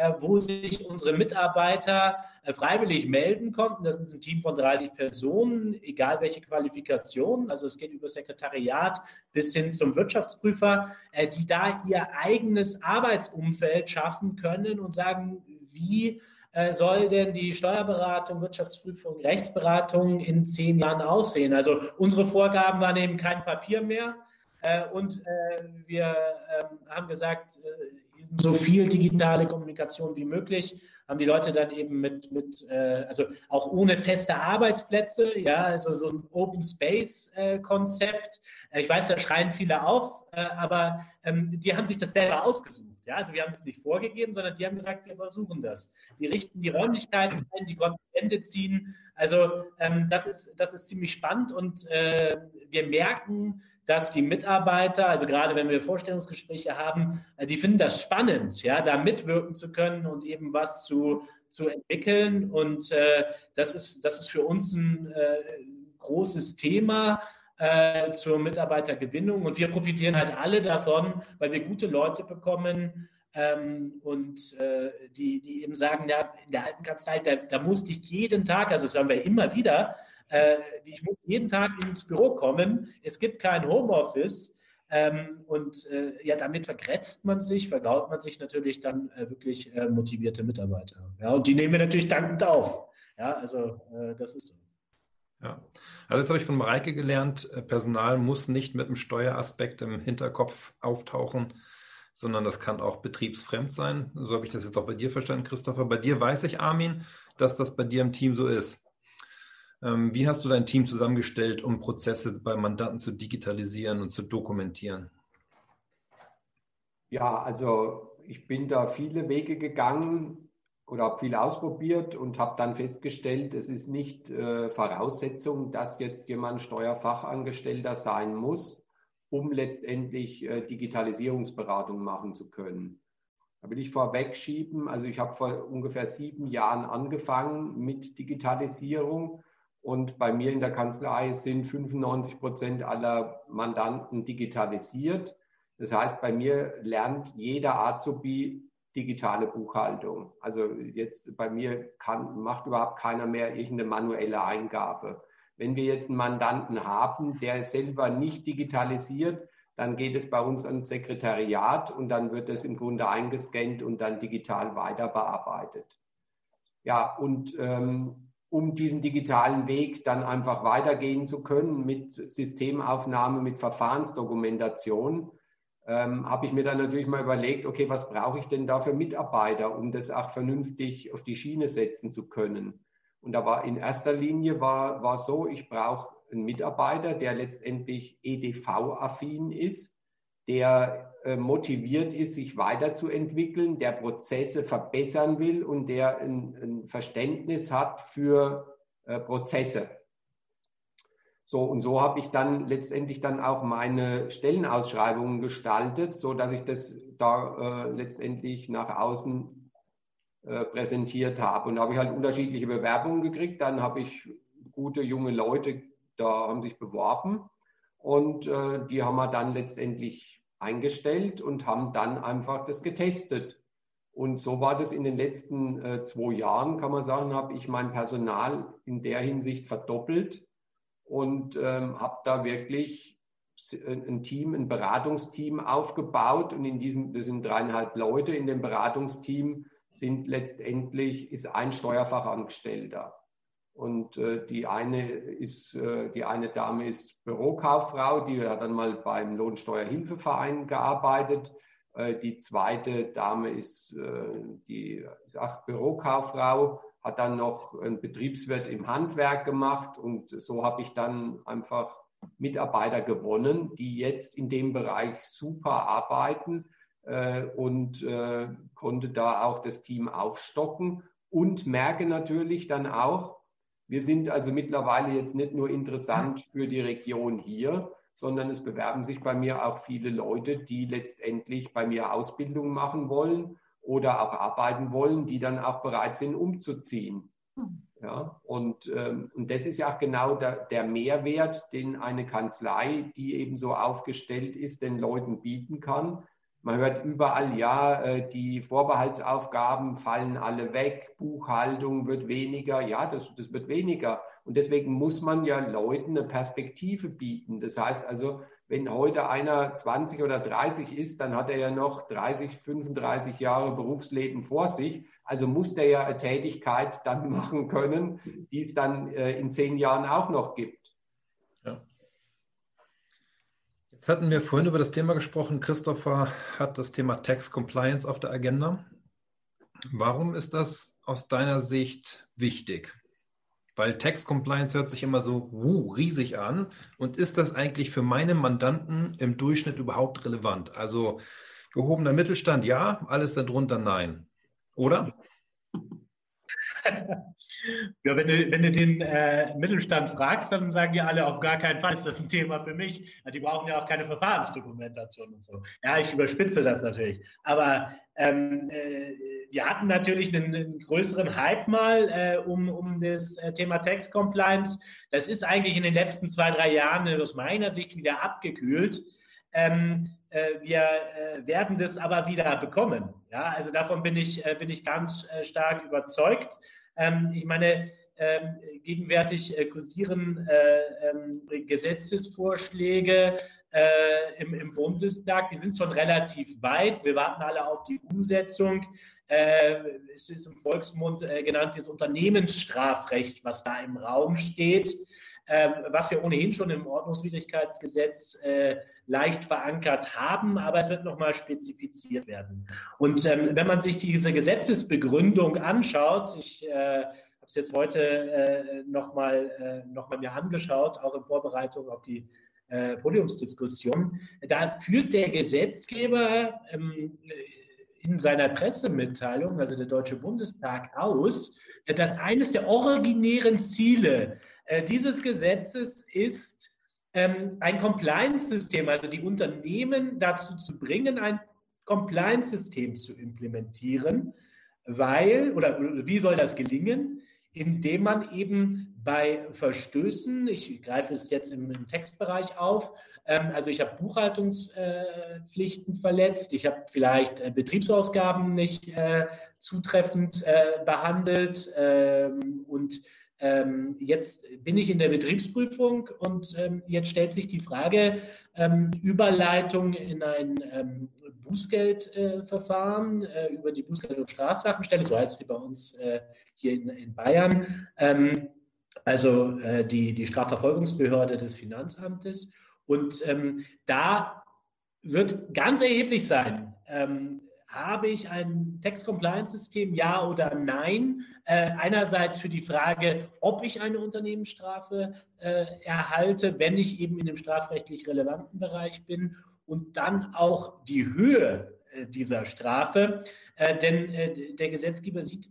Äh, wo sich unsere Mitarbeiter äh, freiwillig melden konnten. Das ist ein Team von 30 Personen, egal welche Qualifikation. Also es geht über Sekretariat bis hin zum Wirtschaftsprüfer, äh, die da ihr eigenes Arbeitsumfeld schaffen können und sagen, wie soll denn die Steuerberatung, Wirtschaftsprüfung, Rechtsberatung in zehn Jahren aussehen? Also unsere Vorgaben waren eben kein Papier mehr. und wir ähm, haben gesagt, so viel digitale Kommunikation wie möglich, haben die Leute dann eben mit, mit äh, also auch ohne feste Arbeitsplätze, ja, also so ein Open Space äh, Konzept. Äh, ich weiß, da schreien viele auf, äh, aber ähm, die haben sich das selber ausgesucht. Ja, also wir haben es nicht vorgegeben, sondern die haben gesagt, wir versuchen das. Die richten die Räumlichkeiten ein, die konnten Ende ziehen. Also ähm, das, ist, das ist ziemlich spannend und äh, wir merken, dass die Mitarbeiter, also gerade wenn wir Vorstellungsgespräche haben, äh, die finden das spannend, ja, da mitwirken zu können und eben was zu, zu entwickeln. Und äh, das, ist, das ist für uns ein äh, großes Thema äh, zur Mitarbeitergewinnung. Und wir profitieren halt alle davon, weil wir gute Leute bekommen, ähm, und äh, die, die eben sagen, ja, in der alten Kanzlei, da, da musste ich jeden Tag, also das hören wir immer wieder, äh, ich muss jeden Tag ins Büro kommen, es gibt kein Homeoffice. Ähm, und äh, ja, damit vergrätzt man sich, vergaut man sich natürlich dann äh, wirklich äh, motivierte Mitarbeiter. Ja, und die nehmen wir natürlich dankend auf. Ja, also äh, das ist so. Ja, also jetzt habe ich von Mareike gelernt, äh, Personal muss nicht mit einem Steueraspekt im Hinterkopf auftauchen, sondern das kann auch betriebsfremd sein. So habe ich das jetzt auch bei dir verstanden, Christopher. Bei dir weiß ich, Armin, dass das bei dir im Team so ist. Ähm, wie hast du dein Team zusammengestellt, um Prozesse bei Mandanten zu digitalisieren und zu dokumentieren? Ja, also ich bin da viele Wege gegangen oder habe viel ausprobiert und habe dann festgestellt, es ist nicht äh, Voraussetzung, dass jetzt jemand Steuerfachangestellter sein muss, um letztendlich äh, Digitalisierungsberatung machen zu können. Da will ich vorwegschieben, also ich habe vor ungefähr sieben Jahren angefangen mit Digitalisierung und bei mir in der Kanzlei sind 95 Prozent aller Mandanten digitalisiert. Das heißt, bei mir lernt jeder Azubi digitale Buchhaltung. Also jetzt bei mir kann, macht überhaupt keiner mehr irgendeine manuelle Eingabe. Wenn wir jetzt einen Mandanten haben, der selber nicht digitalisiert, dann geht es bei uns ans Sekretariat und dann wird es im Grunde eingescannt und dann digital weiter bearbeitet. Ja, und ähm, um diesen digitalen Weg dann einfach weitergehen zu können mit Systemaufnahme, mit Verfahrensdokumentation, ähm, habe ich mir dann natürlich mal überlegt, okay, was brauche ich denn da für Mitarbeiter, um das auch vernünftig auf die Schiene setzen zu können? Und da war in erster Linie war, war so, ich brauche einen Mitarbeiter, der letztendlich EDV-affin ist, der äh, motiviert ist, sich weiterzuentwickeln, der Prozesse verbessern will und der ein, ein Verständnis hat für äh, Prozesse. So, und so habe ich dann letztendlich dann auch meine Stellenausschreibungen gestaltet, so dass ich das da äh, letztendlich nach außen äh, präsentiert habe. Und da habe ich halt unterschiedliche Bewerbungen gekriegt. Dann habe ich gute junge Leute, da haben sich beworben und äh, die haben wir dann letztendlich eingestellt und haben dann einfach das getestet. Und so war das in den letzten äh, zwei Jahren, kann man sagen, habe ich mein Personal in der Hinsicht verdoppelt und ähm, habe da wirklich ein Team, ein Beratungsteam aufgebaut und in diesem, das sind dreieinhalb Leute, in dem Beratungsteam sind letztendlich, ist ein Steuerfachangestellter. Und äh, die eine ist, äh, die eine Dame ist Bürokauffrau, die hat dann mal beim Lohnsteuerhilfeverein gearbeitet. Äh, die zweite Dame ist, äh, die ist auch Bürokauffrau hat dann noch einen Betriebswirt im Handwerk gemacht und so habe ich dann einfach Mitarbeiter gewonnen, die jetzt in dem Bereich super arbeiten äh, und äh, konnte da auch das Team aufstocken und merke natürlich dann auch, wir sind also mittlerweile jetzt nicht nur interessant für die Region hier, sondern es bewerben sich bei mir auch viele Leute, die letztendlich bei mir Ausbildung machen wollen oder auch arbeiten wollen, die dann auch bereit sind, umzuziehen. Hm. Ja, und, ähm, und das ist ja auch genau der, der Mehrwert, den eine Kanzlei, die eben so aufgestellt ist, den Leuten bieten kann. Man hört überall, ja, äh, die Vorbehaltsaufgaben fallen alle weg, Buchhaltung wird weniger, ja, das, das wird weniger. Und deswegen muss man ja Leuten eine Perspektive bieten. Das heißt also, wenn heute einer 20 oder 30 ist, dann hat er ja noch 30, 35 Jahre Berufsleben vor sich. Also muss der ja eine Tätigkeit dann machen können, die es dann äh, in zehn Jahren auch noch gibt. Ja. Jetzt hatten wir vorhin über das Thema gesprochen. Christopher hat das Thema Tax Compliance auf der Agenda. Warum ist das aus deiner Sicht wichtig? Weil Tax Compliance hört sich immer so wuh, riesig an. Und ist das eigentlich für meine Mandanten im Durchschnitt überhaupt relevant? Also gehobener Mittelstand ja, alles darunter nein. Oder? ja, wenn du, wenn du den äh, Mittelstand fragst, dann sagen die alle auf gar keinen Fall ist das ein Thema für mich. Die brauchen ja auch keine Verfahrensdokumentation und so. Ja, ich überspitze das natürlich. Aber ähm, äh, wir hatten natürlich einen, einen größeren Hype mal äh, um, um das äh, Thema Tax Compliance. Das ist eigentlich in den letzten zwei, drei Jahren aus meiner Sicht wieder abgekühlt. Ähm, äh, wir äh, werden das aber wieder bekommen. Ja, also davon bin ich, äh, bin ich ganz stark überzeugt. Ähm, ich meine, ähm, gegenwärtig kursieren ähm, Gesetzesvorschläge im, im Bundestag, die sind schon relativ weit. Wir warten alle auf die Umsetzung. es ist im Volksmund genannt das Unternehmensstrafrecht, was da im Raum steht. Ähm, was wir ohnehin schon im Ordnungswidrigkeitsgesetz äh, leicht verankert haben, aber es wird nochmal spezifiziert werden. Und ähm, wenn man sich diese Gesetzesbegründung anschaut, ich äh, habe es jetzt heute äh, nochmal noch mir angeschaut, auch in Vorbereitung auf die Podiumsdiskussion, da führt der Gesetzgeber ähm, in seiner Pressemitteilung, also der Deutsche Bundestag, aus, dass eines der originären Ziele äh, dieses Gesetzes ist ähm, ein Compliance-System, also die Unternehmen dazu zu bringen, ein Compliance-System zu implementieren, weil, oder, wie soll das gelingen? Indem man eben bei Verstößen, ich greife es jetzt im, im Textbereich auf, ähm, also ich habe Buchhaltungspflichten äh, verletzt, ich habe vielleicht äh, Betriebsausgaben nicht äh, zutreffend äh, behandelt ähm, und ähm, jetzt bin ich in der Betriebsprüfung und ähm, jetzt stellt sich die Frage, ähm, Überleitung in ein ähm, Bußgeldverfahren äh, äh, über die Bußgeld- und Strafsachenstelle, so heißt sie bei uns äh, hier in, in Bayern, ähm, also äh, die, die Strafverfolgungsbehörde des Finanzamtes. Und ähm, da wird ganz erheblich sein, habe ich ein Tax-Compliance-System, ja oder nein? Äh, einerseits für die Frage, ob ich eine Unternehmensstrafe äh, erhalte, wenn ich eben in dem strafrechtlich relevanten Bereich bin und dann auch die Höhe äh, dieser Strafe. Äh, denn äh, der Gesetzgeber sieht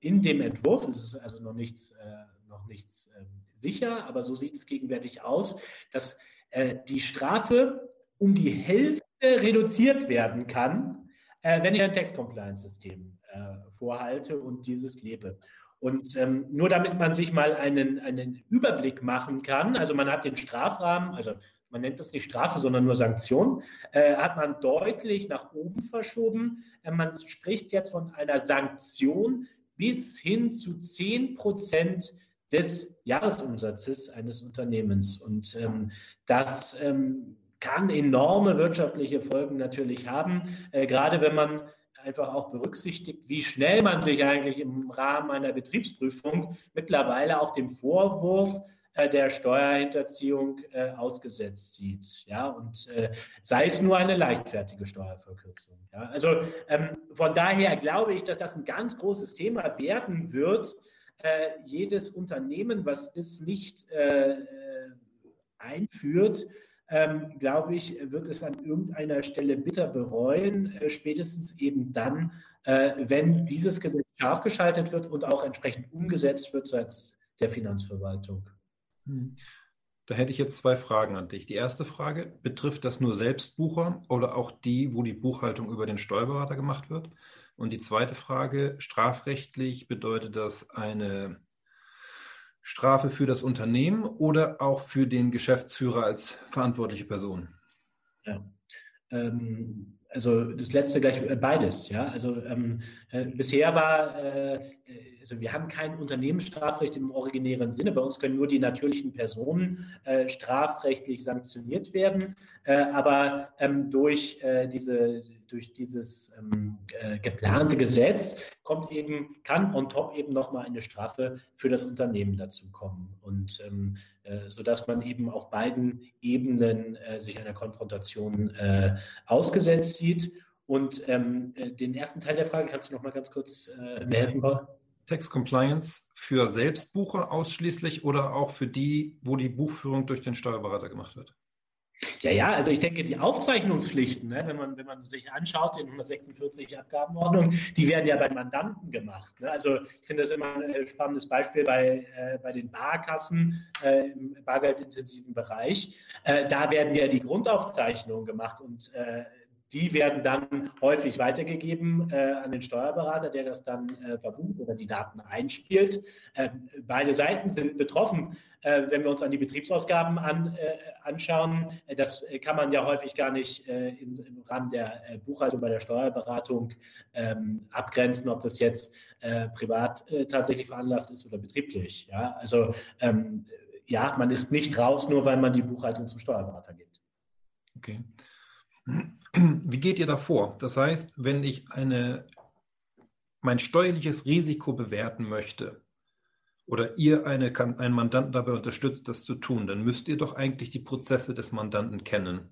in dem Entwurf, es ist also noch nichts, noch nichts ähm, sicher, aber so sieht es gegenwärtig aus, dass die Strafe um die Hälfte reduziert werden kann, wenn ich ein Text-Compliance-System vorhalte und dieses lebe. Und ähm, nur damit man sich mal einen, einen Überblick machen kann, also man hat den Strafrahmen, also man nennt das nicht Strafe, sondern nur Sanktion, äh, hat man deutlich nach oben verschoben. Äh, man spricht jetzt von einer Sanktion bis hin zu 10 Prozent des Jahresumsatzes eines Unternehmens. Und ähm, das ähm, kann enorme wirtschaftliche Folgen natürlich haben, äh, gerade wenn man einfach auch berücksichtigt, wie schnell man sich eigentlich im Rahmen einer Betriebsprüfung mittlerweile auch dem Vorwurf äh, der Steuerhinterziehung äh, ausgesetzt sieht. Ja, und äh, sei es nur eine leichtfertige Steuerverkürzung. Ja, also ähm, von daher glaube ich, dass das ein ganz großes Thema werden wird. Äh, jedes Unternehmen, was es nicht äh, einführt, ähm, glaube ich, wird es an irgendeiner Stelle bitter bereuen, äh, spätestens eben dann, wenn dieses Gesetz scharf geschaltet wird und auch entsprechend umgesetzt wird seitens der Finanzverwaltung. Hm. Da hätte ich jetzt zwei Fragen an dich. Die erste Frage, betrifft das nur Selbstbucher oder auch die, wo die Buchhaltung über den Steuerberater gemacht wird? Und die zweite Frage, strafrechtlich bedeutet das eine Strafe für das Unternehmen oder auch für den Geschäftsführer als verantwortliche Person? Ja. Ähm, also das letzte gleich äh, beides, ja. Also ähm, äh, bisher war, äh, also wir haben kein Unternehmensstrafrecht im originären Sinne. Bei uns können nur die natürlichen Personen äh, strafrechtlich sanktioniert werden. Äh, aber ähm, durch äh, diese durch dieses ähm, geplante Gesetz kommt eben, kann on top eben nochmal eine Strafe für das Unternehmen dazu kommen. Und ähm, sodass man eben auf beiden Ebenen sich einer Konfrontation ausgesetzt sieht. Und ähm, äh, den ersten Teil der Frage kannst du noch mal ganz kurz äh, mir helfen, Paul? Tax Compliance für Selbstbucher ausschließlich oder auch für die, wo die Buchführung durch den Steuerberater gemacht wird? Ja, ja, also ich denke, die Aufzeichnungspflichten, ne, wenn, man, wenn man sich anschaut, in 146 Abgabenordnung, die werden ja bei Mandanten gemacht. Ne? Also ich finde das immer ein äh, spannendes Beispiel bei, äh, bei den Barkassen äh, im bargeldintensiven Bereich. Äh, da werden ja die Grundaufzeichnungen gemacht und äh, die werden dann häufig weitergegeben äh, an den Steuerberater, der das dann äh, verbucht oder die Daten einspielt. Äh, beide Seiten sind betroffen. Äh, wenn wir uns an die Betriebsausgaben an, äh, anschauen, äh, das kann man ja häufig gar nicht in, im Rahmen der Buchhaltung bei der Steuerberatung ähm, abgrenzen, ob das jetzt privat tatsächlich veranlasst ist oder betrieblich. Ja? Also ähm, ja, man ist nicht raus, nur weil man die Buchhaltung zum Steuerberater gibt. Okay. Wie geht ihr da vor? Das heißt, wenn ich eine, mein steuerliches Risiko bewerten möchte oder ihr eine, einen Mandanten dabei unterstützt, das zu tun, dann müsst ihr doch eigentlich die Prozesse des Mandanten kennen.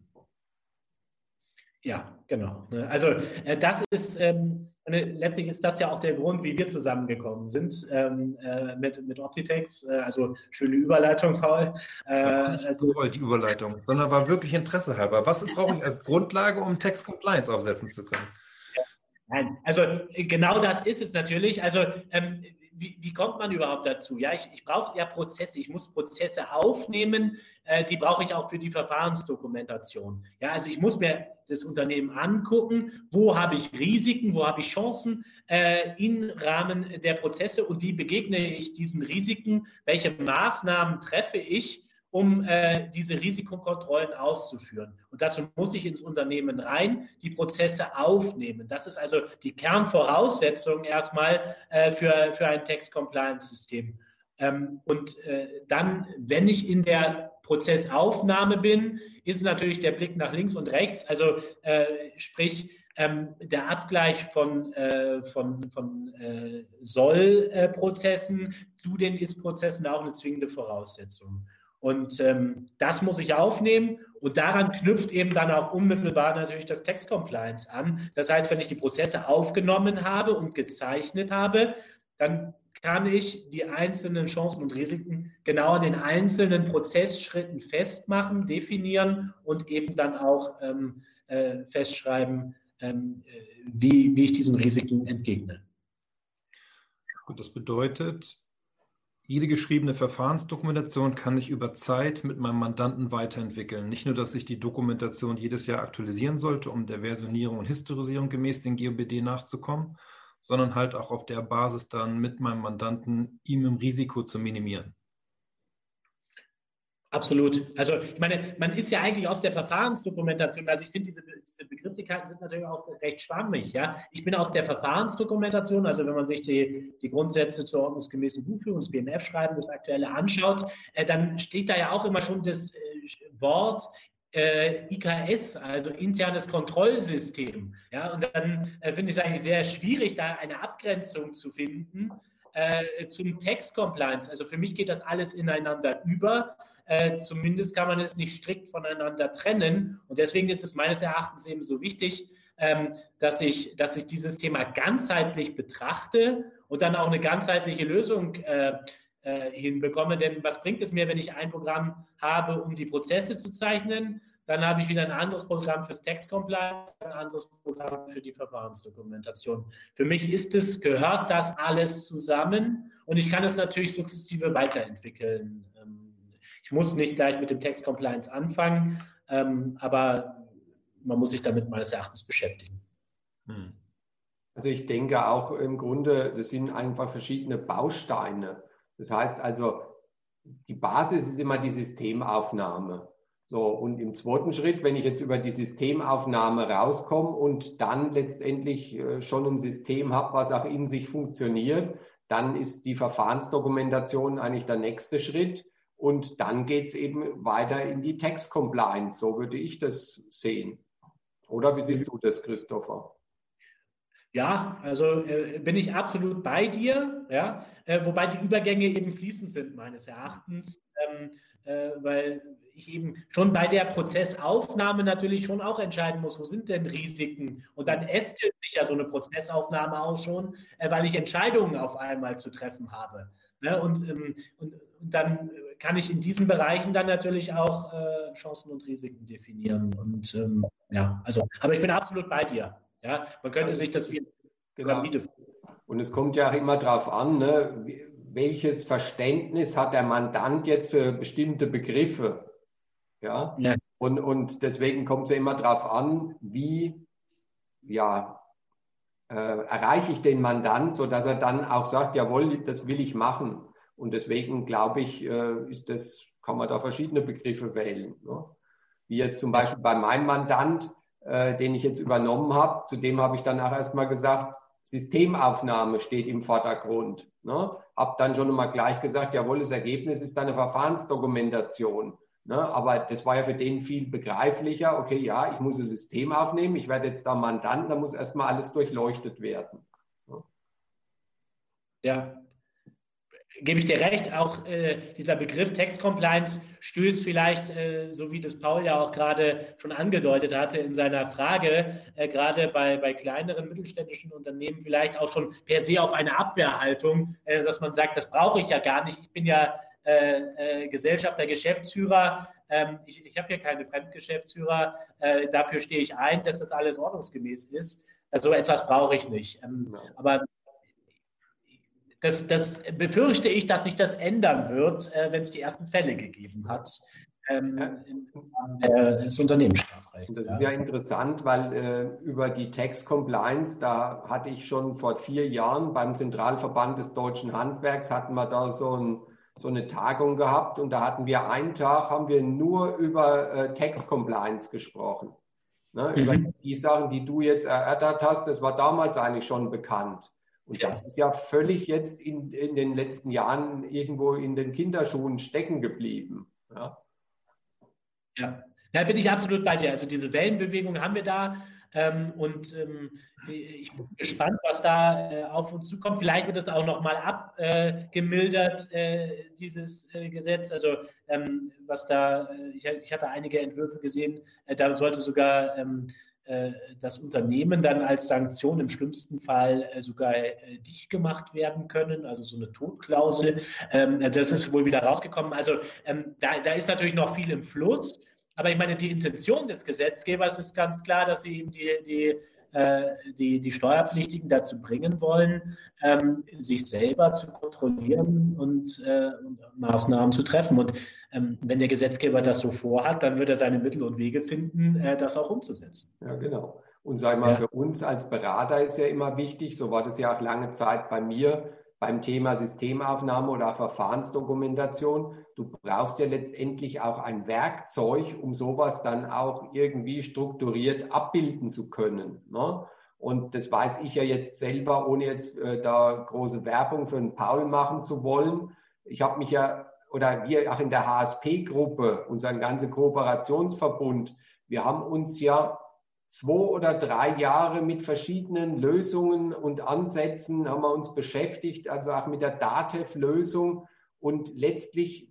Ja, genau. Ne? Also äh, das ist ähm, letztlich ist das ja auch der Grund, wie wir zusammengekommen sind ähm, äh, mit, mit Optitex. Äh, also schöne Überleitung, Paul. Äh, nicht gewollt, die Überleitung, sondern war wirklich Interesse halber. Was brauche ich als Grundlage, um Text Compliance aufsetzen zu können? Nein, also genau das ist es natürlich. Also ähm, wie, wie, kommt man überhaupt dazu? Ja, ich, ich brauche ja Prozesse, ich muss Prozesse aufnehmen, äh, die brauche ich auch für die Verfahrensdokumentation. Ja, also ich muss mir das Unternehmen angucken, wo habe ich Risiken, wo habe ich Chancen äh, im Rahmen der Prozesse und wie begegne ich diesen Risiken, welche Maßnahmen treffe ich, um äh, diese Risikokontrollen auszuführen. Und dazu muss ich ins Unternehmen rein, die Prozesse aufnehmen. Das ist also die Kernvoraussetzung erstmal äh, für, für ein Tax-Compliance-System. Ähm, und äh, dann, wenn ich in der Prozessaufnahme bin, ist natürlich der Blick nach links und rechts, also äh, sprich, ähm, der Abgleich von, äh, von, von äh, Soll-Prozessen zu den Ist-Prozessen auch eine zwingende Voraussetzung. Und ähm, das muss ich aufnehmen und daran knüpft eben dann auch unmittelbar natürlich das Text Compliance an. Das heißt, wenn ich die Prozesse aufgenommen habe und gezeichnet habe, dann kann ich die einzelnen Chancen und Risiken genau an den einzelnen Prozessschritten festmachen, definieren und eben dann auch ähm, äh, festschreiben, ähm, äh, wie, wie ich diesen Risiken entgegne. Gut, das bedeutet, jede geschriebene Verfahrensdokumentation kann ich über Zeit mit meinem Mandanten weiterentwickeln. Nicht nur, dass ich die Dokumentation jedes Jahr aktualisieren sollte, um der Versionierung und Historisierung gemäß den GOBD nachzukommen, sondern halt auch auf der Basis dann mit meinem Mandanten ihm im Risiko zu minimieren. Absolut. Also ich meine, man ist ja eigentlich aus der Verfahrensdokumentation, also ich finde, diese, diese Begrifflichkeiten sind natürlich auch recht schwammig. Ja? Ich bin aus der Verfahrensdokumentation, also wenn man sich die, die Grundsätze zur ordnungsgemäßen Buchführung, das BMF-Schreiben, das aktuelle anschaut, äh, dann steht da ja auch immer schon das äh, Wort äh, IKS, also internes Kontrollsystem. Ja? Und dann äh, finde ich es eigentlich sehr schwierig, da eine Abgrenzung zu finden äh, zum Text Compliance. Also für mich geht das alles ineinander über. Äh, zumindest kann man es nicht strikt voneinander trennen. Und deswegen ist es meines Erachtens eben so wichtig, ähm, dass, ich, dass ich dieses Thema ganzheitlich betrachte und dann auch eine ganzheitliche Lösung äh, hinbekomme. Denn was bringt es mir, wenn ich ein Programm habe, um die Prozesse zu zeichnen? Dann habe ich wieder ein anderes Programm fürs Text Compliance, ein anderes Programm für die Verfahrensdokumentation. Für mich ist es, gehört das alles zusammen und ich kann es natürlich sukzessive weiterentwickeln. Ähm, ich muss nicht gleich mit dem Text Compliance anfangen, ähm, aber man muss sich damit meines Erachtens beschäftigen. Hm. Also ich denke auch im Grunde, das sind einfach verschiedene Bausteine. Das heißt also, die Basis ist immer die Systemaufnahme. So, und im zweiten Schritt, wenn ich jetzt über die Systemaufnahme rauskomme und dann letztendlich äh, schon ein System habe, was auch in sich funktioniert, dann ist die Verfahrensdokumentation eigentlich der nächste Schritt. Und dann geht es eben weiter in die Text Compliance. So würde ich das sehen. Oder wie siehst du das, Christopher? Ja, also äh, bin ich absolut bei dir, ja, äh, wobei die Übergänge eben fließend sind, meines Erachtens, ähm, äh, weil ich eben schon bei der Prozessaufnahme natürlich schon auch entscheiden muss, wo sind denn Risiken? Und dann ästet sich ja so eine Prozessaufnahme auch schon, äh, weil ich Entscheidungen auf einmal zu treffen habe. Ne? Und, ähm, und, und, dann kann ich in diesen Bereichen dann natürlich auch äh, Chancen und Risiken definieren. Und ähm, ja, also, aber ich bin absolut bei dir. Ja, man könnte sich das wie genau. Und es kommt ja immer darauf an, ne, welches Verständnis hat der Mandant jetzt für bestimmte Begriffe. Ja? ja. Und, und deswegen kommt es ja immer darauf an, wie ja, äh, erreiche ich den Mandant, sodass er dann auch sagt, jawohl, das will ich machen. Und deswegen glaube ich, äh, ist das, kann man da verschiedene Begriffe wählen. Ne? Wie jetzt zum Beispiel bei meinem Mandant, äh, den ich jetzt übernommen habe. Zudem habe ich dann auch erstmal gesagt, Systemaufnahme steht im Vordergrund. Ne? Habe dann schon mal gleich gesagt, jawohl, das Ergebnis ist eine Verfahrensdokumentation. Ne? Aber das war ja für den viel begreiflicher. Okay, ja, ich muss ein System aufnehmen, ich werde jetzt da Mandant, da muss erstmal alles durchleuchtet werden. Ne? Ja, gebe ich dir recht, auch äh, dieser Begriff Text Compliance stößt vielleicht, äh, so wie das Paul ja auch gerade schon angedeutet hatte in seiner Frage, äh, gerade bei, bei kleineren mittelständischen Unternehmen vielleicht auch schon per se auf eine Abwehrhaltung, äh, dass man sagt, das brauche ich ja gar nicht. Ich bin ja äh, äh, Gesellschafter, Geschäftsführer. Ähm, ich ich habe ja keine Fremdgeschäftsführer. dafür stehe ich ein, dass das alles ordnungsgemäß ist. So etwas brauche ich nicht. Ähm, genau. Aber das, das befürchte ich, dass sich das ändern wird, äh, wenn es die ersten Fälle gegeben hat. Ähm, des Unternehmensstrafrechts. Das ist ja, interessant, weil äh, über die Tax Compliance, da hatte ich schon vor vier Jahren beim Zentralverband des deutschen Handwerks, hatten wir da so, ein, so eine Tagung gehabt und da hatten wir einen Tag, haben wir nur über äh, Tax Compliance gesprochen. Ne, mhm. Über die Sachen, die du jetzt erörtert hast, das war damals eigentlich schon bekannt. Und das ist ja völlig jetzt in, in den letzten Jahren irgendwo in den Kinderschuhen stecken geblieben. Ja. ja. Da bin ich absolut bei dir. Also diese Wellenbewegung haben wir da. Ähm, und ähm, ich bin gespannt, was da äh, auf uns zukommt. Vielleicht wird es auch nochmal abgemildert, äh, dieses äh, Gesetz. Also ähm, was da, äh, ich, ich, hatte einige Entwürfe gesehen, äh, da sollte sogar ähm, äh, das Unternehmen dann als Sanktion im schlimmsten Fall sogar dicht gemacht werden können, also so eine Todklausel. Ähm, das ist wohl wieder rausgekommen. Also ähm, da, da ist natürlich noch viel im Fluss. Aber ich meine, die Intention des Gesetzgebers ist ganz klar, dass sie eben die, die, äh, die, die Steuerpflichtigen dazu bringen wollen, ähm, sich selber zu kontrollieren und, äh, und Maßnahmen zu treffen. Und ähm, wenn der Gesetzgeber das so vorhat, dann wird er seine Mittel und Wege finden, äh, das auch umzusetzen. Ja, genau. Und sag mal, ja. für uns als Berater ist ja immer wichtig, so war das ja auch lange Zeit bei mir, beim Thema Systemaufnahme oder Verfahrensdokumentation. Du brauchst ja letztendlich auch ein Werkzeug, um sowas dann auch irgendwie strukturiert abbilden zu können. Ne? Und das weiß ich ja jetzt selber, ohne jetzt äh, da große Werbung für den Paul machen zu wollen. Ich habe mich ja, oder wir auch in der HSP-Gruppe, unseren ganzen Kooperationsverbund, wir haben uns ja zwei oder drei Jahre mit verschiedenen Lösungen und Ansätzen haben wir uns beschäftigt, also auch mit der DATEV-Lösung. Und letztlich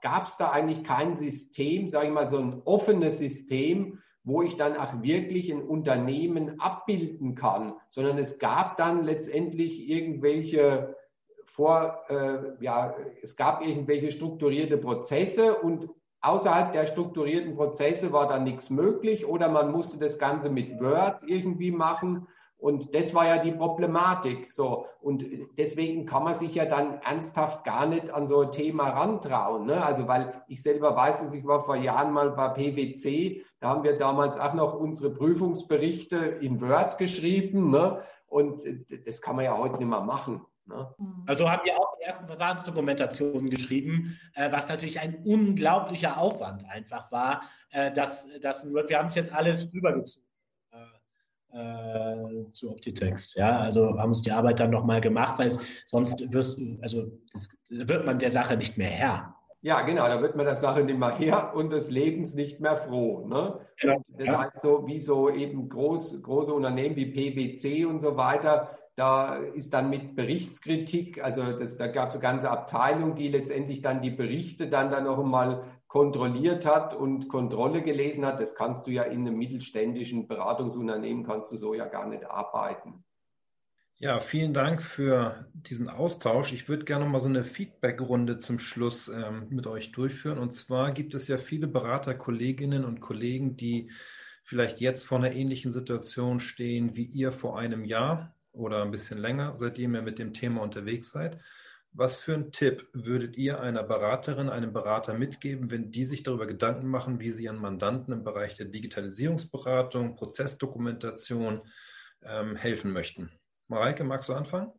gab es da eigentlich kein System, sage ich mal, so ein offenes System, wo ich dann auch wirklich ein Unternehmen abbilden kann, sondern es gab dann letztendlich irgendwelche vor, äh, ja, es gab irgendwelche strukturierte Prozesse und außerhalb der strukturierten Prozesse war dann nichts möglich oder man musste das Ganze mit Word irgendwie machen. Und das war ja die Problematik. So. Und deswegen kann man sich ja dann ernsthaft gar nicht an so ein Thema rantrauen. Ne? Also, weil ich selber weiß, dass ich war vor Jahren mal bei PwC, da haben wir damals auch noch unsere Prüfungsberichte in Word geschrieben. Ne? Und das kann man ja heute nicht mehr machen. Ne? Mhm. Also haben wir auch die ersten Verfahrensdokumentationen geschrieben, äh, was natürlich ein unglaublicher Aufwand einfach war. Äh, dass, dass, wir haben es jetzt alles rübergezogen äh, zu Optitext. Ja, also haben uns die Arbeit dann nochmal gemacht, weil es, sonst wirst, also das, wird man der Sache nicht mehr Herr. Ja, genau, da wird man der Sache nicht mehr her und des Lebens nicht mehr froh. Ne? Genau. Das ja. heißt, so wie so eben groß, große Unternehmen wie PwC und so weiter, da ist dann mit Berichtskritik, also das, da gab es eine ganze Abteilung, die letztendlich dann die Berichte dann, dann noch einmal kontrolliert hat und Kontrolle gelesen hat. Das kannst du ja in einem mittelständischen Beratungsunternehmen, kannst du so ja gar nicht arbeiten. Ja, vielen Dank für diesen Austausch. Ich würde gerne noch mal so eine Feedback-Runde zum Schluss ähm, mit euch durchführen. Und zwar gibt es ja viele Beraterkolleginnen und Kollegen, die vielleicht jetzt vor einer ähnlichen Situation stehen wie ihr vor einem Jahr oder ein bisschen länger, seitdem ihr mit dem Thema unterwegs seid. Was für einen Tipp würdet ihr einer Beraterin, einem Berater mitgeben, wenn die sich darüber Gedanken machen, wie sie ihren Mandanten im Bereich der Digitalisierungsberatung, Prozessdokumentation ähm, helfen möchten? Mareike, magst du anfangen?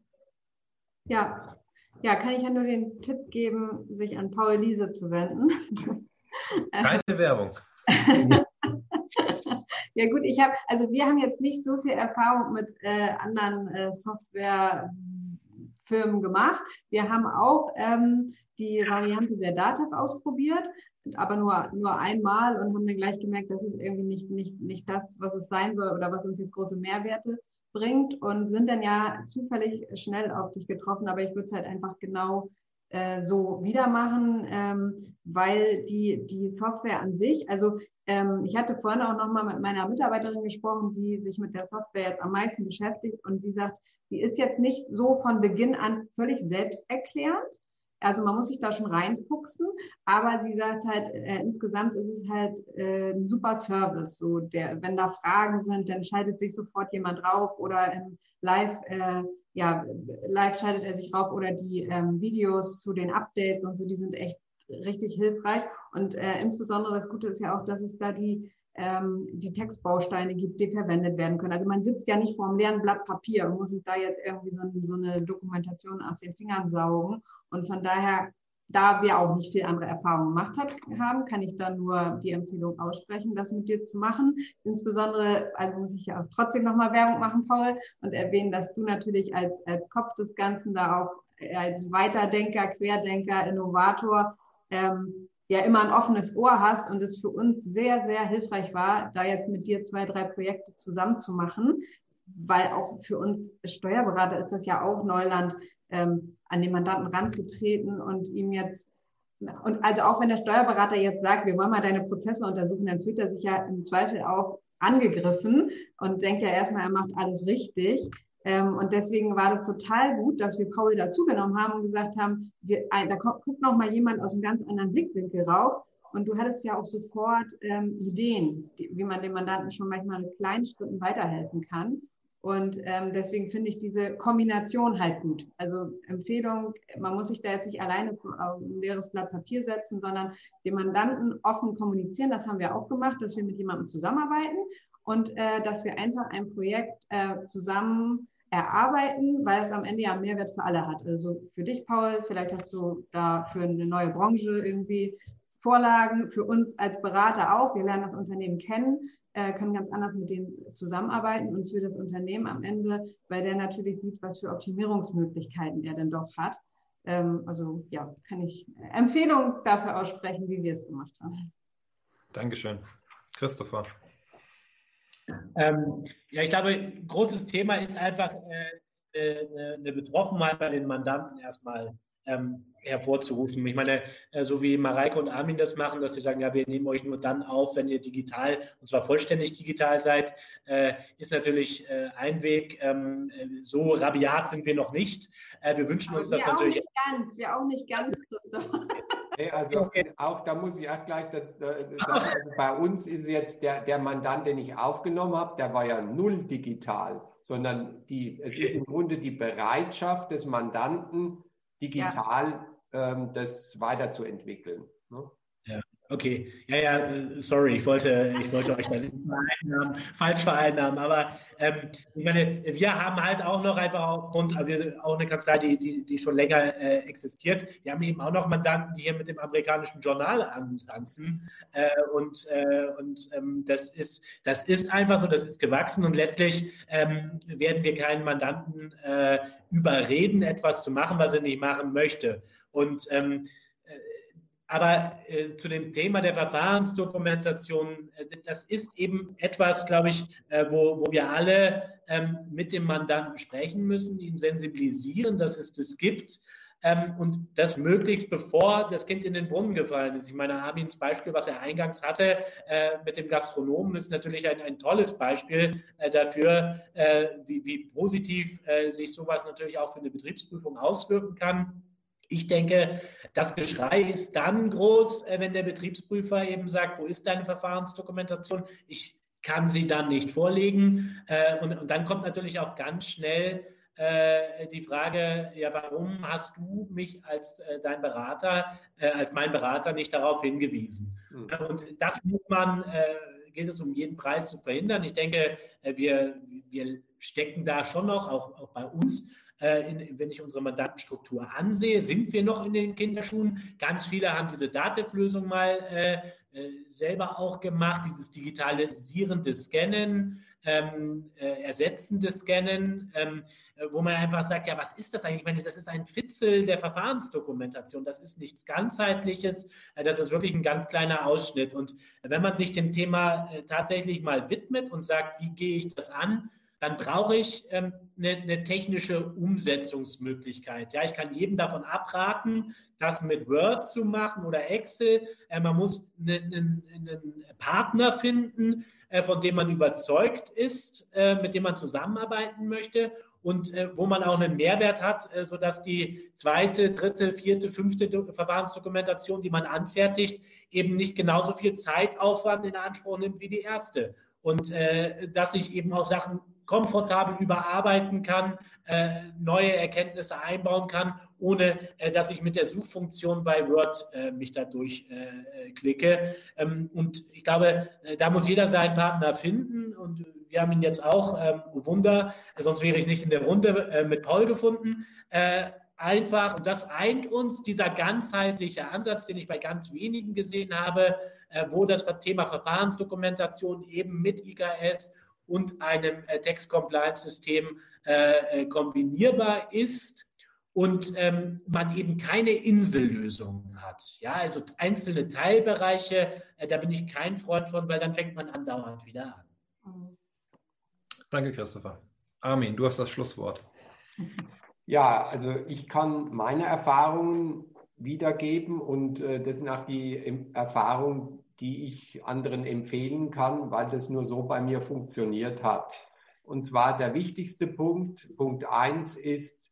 Ja. ja, kann ich ja nur den Tipp geben, sich an Paul Liese zu wenden. Keine Werbung. Ja gut, ich habe, also wir haben jetzt nicht so viel Erfahrung mit äh, anderen äh, Softwarefirmen gemacht. Wir haben auch ähm, die Variante der DATEV ausprobiert, aber nur, nur einmal und haben dann gleich gemerkt, das ist irgendwie nicht, nicht, nicht das, was es sein soll oder was uns jetzt große Mehrwerte bringt und sind dann ja zufällig schnell auf dich getroffen, aber ich würde es halt einfach genau äh, so wieder machen, ähm, weil die, die Software an sich, also ähm, ich hatte vorhin auch nochmal mit meiner Mitarbeiterin gesprochen, die sich mit der Software jetzt am meisten beschäftigt und sie sagt, sie ist jetzt nicht so von Beginn an völlig selbsterklärend. Also man muss sich da schon reinfuchsen, aber sie sagt halt, äh, insgesamt ist es halt äh, ein super Service. So der, wenn da Fragen sind, dann schaltet sich sofort jemand drauf oder im Live, äh, ja, live schaltet er sich drauf oder die ähm, Videos zu den Updates und so, die sind echt richtig hilfreich. Und äh, insbesondere das Gute ist ja auch, dass es da die, ähm, die Textbausteine gibt, die verwendet werden können. Also man sitzt ja nicht vor einem leeren Blatt Papier und muss sich da jetzt irgendwie so, so eine Dokumentation aus den Fingern saugen. Und von daher da wir auch nicht viel andere Erfahrungen gemacht hat, haben, kann ich da nur die Empfehlung aussprechen, das mit dir zu machen. Insbesondere, also muss ich ja auch trotzdem nochmal Werbung machen, Paul, und erwähnen, dass du natürlich als, als Kopf des Ganzen da auch als Weiterdenker, Querdenker, Innovator ähm, ja immer ein offenes Ohr hast und es für uns sehr, sehr hilfreich war, da jetzt mit dir zwei, drei Projekte zusammen zu machen, weil auch für uns Steuerberater ist das ja auch Neuland, ähm, an den Mandanten ranzutreten und ihm jetzt und also auch wenn der Steuerberater jetzt sagt, wir wollen mal deine Prozesse untersuchen, dann fühlt er sich ja im Zweifel auch angegriffen und denkt ja erstmal, er macht alles richtig. Ähm, und deswegen war das total gut, dass wir Paul dazugenommen haben und gesagt haben, wir, da guckt noch mal jemand aus einem ganz anderen Blickwinkel rauf. Und du hattest ja auch sofort ähm, Ideen, wie man dem Mandanten schon manchmal in kleinen Schritten weiterhelfen kann. Und ähm, deswegen finde ich diese Kombination halt gut. Also Empfehlung, man muss sich da jetzt nicht alleine auf ein leeres Blatt Papier setzen, sondern dem Mandanten offen kommunizieren. Das haben wir auch gemacht, dass wir mit jemandem zusammenarbeiten und äh, dass wir einfach ein Projekt äh, zusammen erarbeiten, weil es am Ende ja Mehrwert für alle hat. Also für dich, Paul, vielleicht hast du da für eine neue Branche irgendwie Vorlagen, für uns als Berater auch. Wir lernen das Unternehmen kennen äh, können ganz anders mit denen zusammenarbeiten und für das Unternehmen am Ende, weil der natürlich sieht, was für Optimierungsmöglichkeiten er denn doch hat. Ähm, also ja, kann ich Empfehlung dafür aussprechen, wie wir es gemacht haben. Dankeschön. Christopher. Ähm, ja, ich glaube, großes Thema ist einfach äh, äh eine Betroffenheit bei den Mandanten erstmal ähm, hervorzurufen. Ich meine, äh, so wie Mareike und Armin das machen, dass sie sagen, ja, wir nehmen euch nur dann auf, wenn ihr digital, und zwar vollständig digital seid, äh, ist natürlich äh, ein Weg. Ähm, so rabiat sind wir noch nicht. wir wünschen Aber uns das natürlich. Nicht ganz, wir auch nicht ganz, Christoph. Nee, also okay. auch da muss ich auch gleich sagen, also bei uns ist jetzt der, der Mandant, den ich aufgenommen habe, der war ja null digital, sondern die, es ist im Grunde die Bereitschaft des Mandanten, digital ja. ähm, das weiterzuentwickeln. Ne? Okay, ja, ja, sorry, ich wollte, ich wollte euch da nicht vereinnahmen, falsch vereinnahmen, aber ähm, ich meine, wir haben halt auch noch einfach aufgrund, also wir auch eine Kanzlei, die, die, die schon länger äh, existiert. Wir haben eben auch noch Mandanten, die hier mit dem amerikanischen Journal antanzen äh, und, äh, und ähm, das, ist, das ist einfach so, das ist gewachsen und letztlich ähm, werden wir keinen Mandanten äh, überreden, etwas zu machen, was er nicht machen möchte. Und ähm, aber äh, zu dem Thema der Verfahrensdokumentation, äh, das ist eben etwas, glaube ich, äh, wo, wo wir alle ähm, mit dem Mandanten sprechen müssen, ihn sensibilisieren, dass es das gibt. Ähm, und das möglichst bevor das Kind in den Brunnen gefallen ist. Ich meine, Armins Beispiel, was er eingangs hatte äh, mit dem Gastronomen, ist natürlich ein, ein tolles Beispiel äh, dafür, äh, wie, wie, positiv sich sowas natürlich auch für eine Betriebsprüfung auswirken kann. Ich denke, das Geschrei ist dann groß, äh, wenn der Betriebsprüfer eben sagt, wo ist deine Verfahrensdokumentation? Ich kann sie dann nicht vorlegen. Äh, und, dann kommt natürlich auch ganz schnell äh, die Frage, ja, warum hast du mich als dein Berater, als mein Berater nicht darauf hingewiesen? Mhm. Und das muss man, gilt es um jeden Preis zu verhindern. Ich denke, wir, wir stecken da schon noch, auch, auch bei uns, in, wenn ich unsere Mandantenstruktur ansehe, sind wir noch in den Kinderschuhen. Ganz viele haben diese Datev-Lösung mal äh, äh, selber auch gemacht, dieses digitalisierende Scannen, ähm, äh, ersetzende Scannen, ähm, wo man einfach sagt, ja, was ist das eigentlich? Ich meine, das ist ein Fitzel der Verfahrensdokumentation, das ist nichts ganzheitliches, äh, das ist wirklich ein ganz kleiner Ausschnitt. Und wenn man sich dem Thema äh, tatsächlich mal widmet und sagt, wie gehe ich das an, dann brauche ich ähm, eine, eine, technische Umsetzungsmöglichkeit. Ja, ich kann jedem davon abraten, das mit Word zu machen oder Excel. Äh, man muss einen, einen Partner finden, äh, von dem man überzeugt ist, äh, mit dem man zusammenarbeiten möchte und äh, wo man auch einen Mehrwert hat, äh, sodass die zweite, dritte, vierte, fünfte Verfahrensdokumentation, die man anfertigt, eben nicht genauso viel Zeitaufwand in Anspruch nimmt wie die erste. Und äh, dass ich eben auch Sachen komfortabel überarbeiten kann, äh, neue Erkenntnisse einbauen kann, ohne äh, dass ich mit der Suchfunktion bei Word äh, mich da durchklicke. Ähm, und ich glaube, äh, da muss jeder seinen Partner finden und wir haben ihn jetzt auch, ähm, Wunder, sonst wäre ich nicht in der Runde äh, mit Paul gefunden. Äh, einfach, und das eint uns, dieser ganzheitliche Ansatz, den ich bei ganz wenigen gesehen habe, wo das Thema Verfahrensdokumentation eben mit IKS und einem äh, Text-Compliance-System äh, äh, kombinierbar ist und ähm, man eben keine Insellösungen hat. Ja, also einzelne Teilbereiche, äh, da bin ich kein Freund von, weil dann fängt man andauernd wieder an. Danke, Christopher. Armin, du hast das Schlusswort. Ja, also ich kann meine Erfahrungen wiedergeben und äh, das sind auch die Erfahrungen, die ich anderen empfehlen kann, weil das nur so bei mir funktioniert hat. Und zwar der wichtigste Punkt, Punkt 1 ist,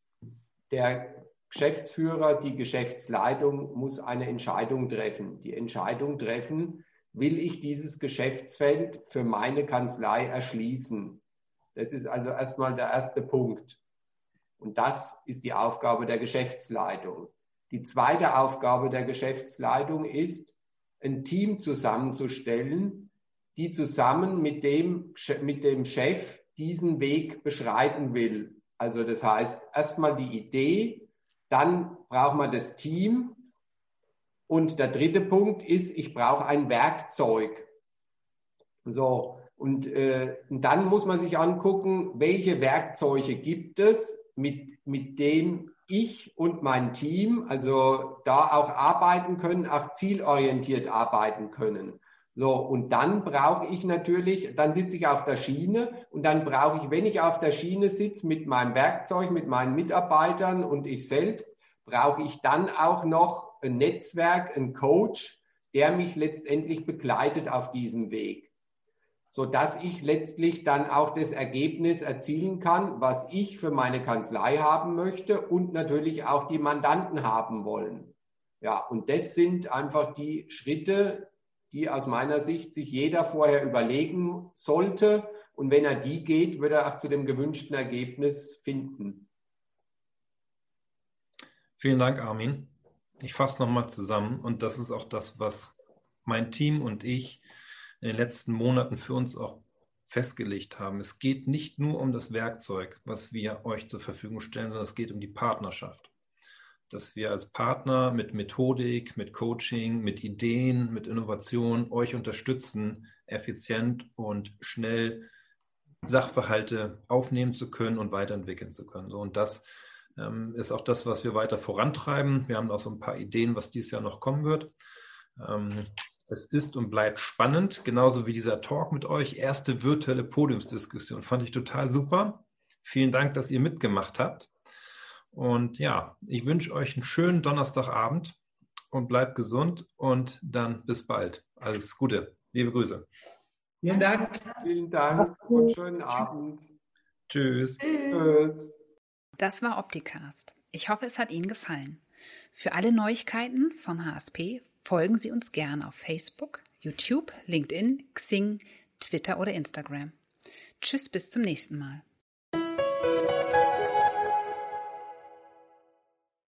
der Geschäftsführer, die Geschäftsleitung muss eine Entscheidung treffen. Die Entscheidung treffen, will ich dieses Geschäftsfeld für meine Kanzlei erschließen. Das ist also erstmal der erste Punkt. Und das ist die Aufgabe der Geschäftsleitung. Die zweite Aufgabe der Geschäftsleitung ist, ein Team zusammenzustellen, die zusammen mit dem, mit dem Chef diesen Weg beschreiten will. Also das heißt, erstmal die Idee, dann braucht man das Team und der dritte Punkt ist, ich brauche ein Werkzeug. So, und, äh, und dann muss man sich angucken, welche Werkzeuge gibt es, mit, mit dem ich und mein Team also da auch arbeiten können, auch zielorientiert arbeiten können. So, und dann brauche ich natürlich, dann sitze ich auf der Schiene und dann brauche ich, wenn ich auf der Schiene sitze mit meinem Werkzeug, mit meinen Mitarbeitern und ich selbst, brauche ich dann auch noch ein Netzwerk, ein Coach, der mich letztendlich begleitet auf diesem Weg so dass ich letztlich dann auch das Ergebnis erzielen kann, was ich für meine Kanzlei haben möchte und natürlich auch die Mandanten haben wollen. Ja, und das sind einfach die Schritte, die aus meiner Sicht sich jeder vorher überlegen sollte. Und wenn er die geht, wird er auch zu dem gewünschten Ergebnis finden. Vielen Dank, Armin. Ich fasse nochmal zusammen und das ist auch das, was mein Team und ich in den letzten Monaten für uns auch festgelegt haben. Es geht nicht nur um das Werkzeug, was wir euch zur Verfügung stellen, sondern es geht um die Partnerschaft. Dass wir als Partner mit Methodik, mit Coaching, mit Ideen, mit Innovation euch unterstützen, effizient und schnell Sachverhalte aufnehmen zu können und weiterentwickeln zu können. So, und das ähm, ist auch das, was wir weiter vorantreiben. Wir haben auch so ein paar Ideen, was dieses Jahr noch kommen wird. Ähm, es ist und bleibt spannend, genauso wie dieser Talk mit euch. Erste virtuelle Podiumsdiskussion. Fand ich total super. Vielen Dank, dass ihr mitgemacht habt. Und ja, ich wünsche euch einen schönen Donnerstagabend und bleibt gesund und dann bis bald. Alles Gute. Liebe Grüße. Vielen Dank. Vielen Dank und schönen Abend. Tschüss. Tschüss. Das war Opticast. Ich hoffe, es hat Ihnen gefallen. Für alle Neuigkeiten von HSP Folgen Sie uns gerne auf Facebook, YouTube, LinkedIn, Xing, Twitter oder Instagram. Tschüss, bis zum nächsten Mal.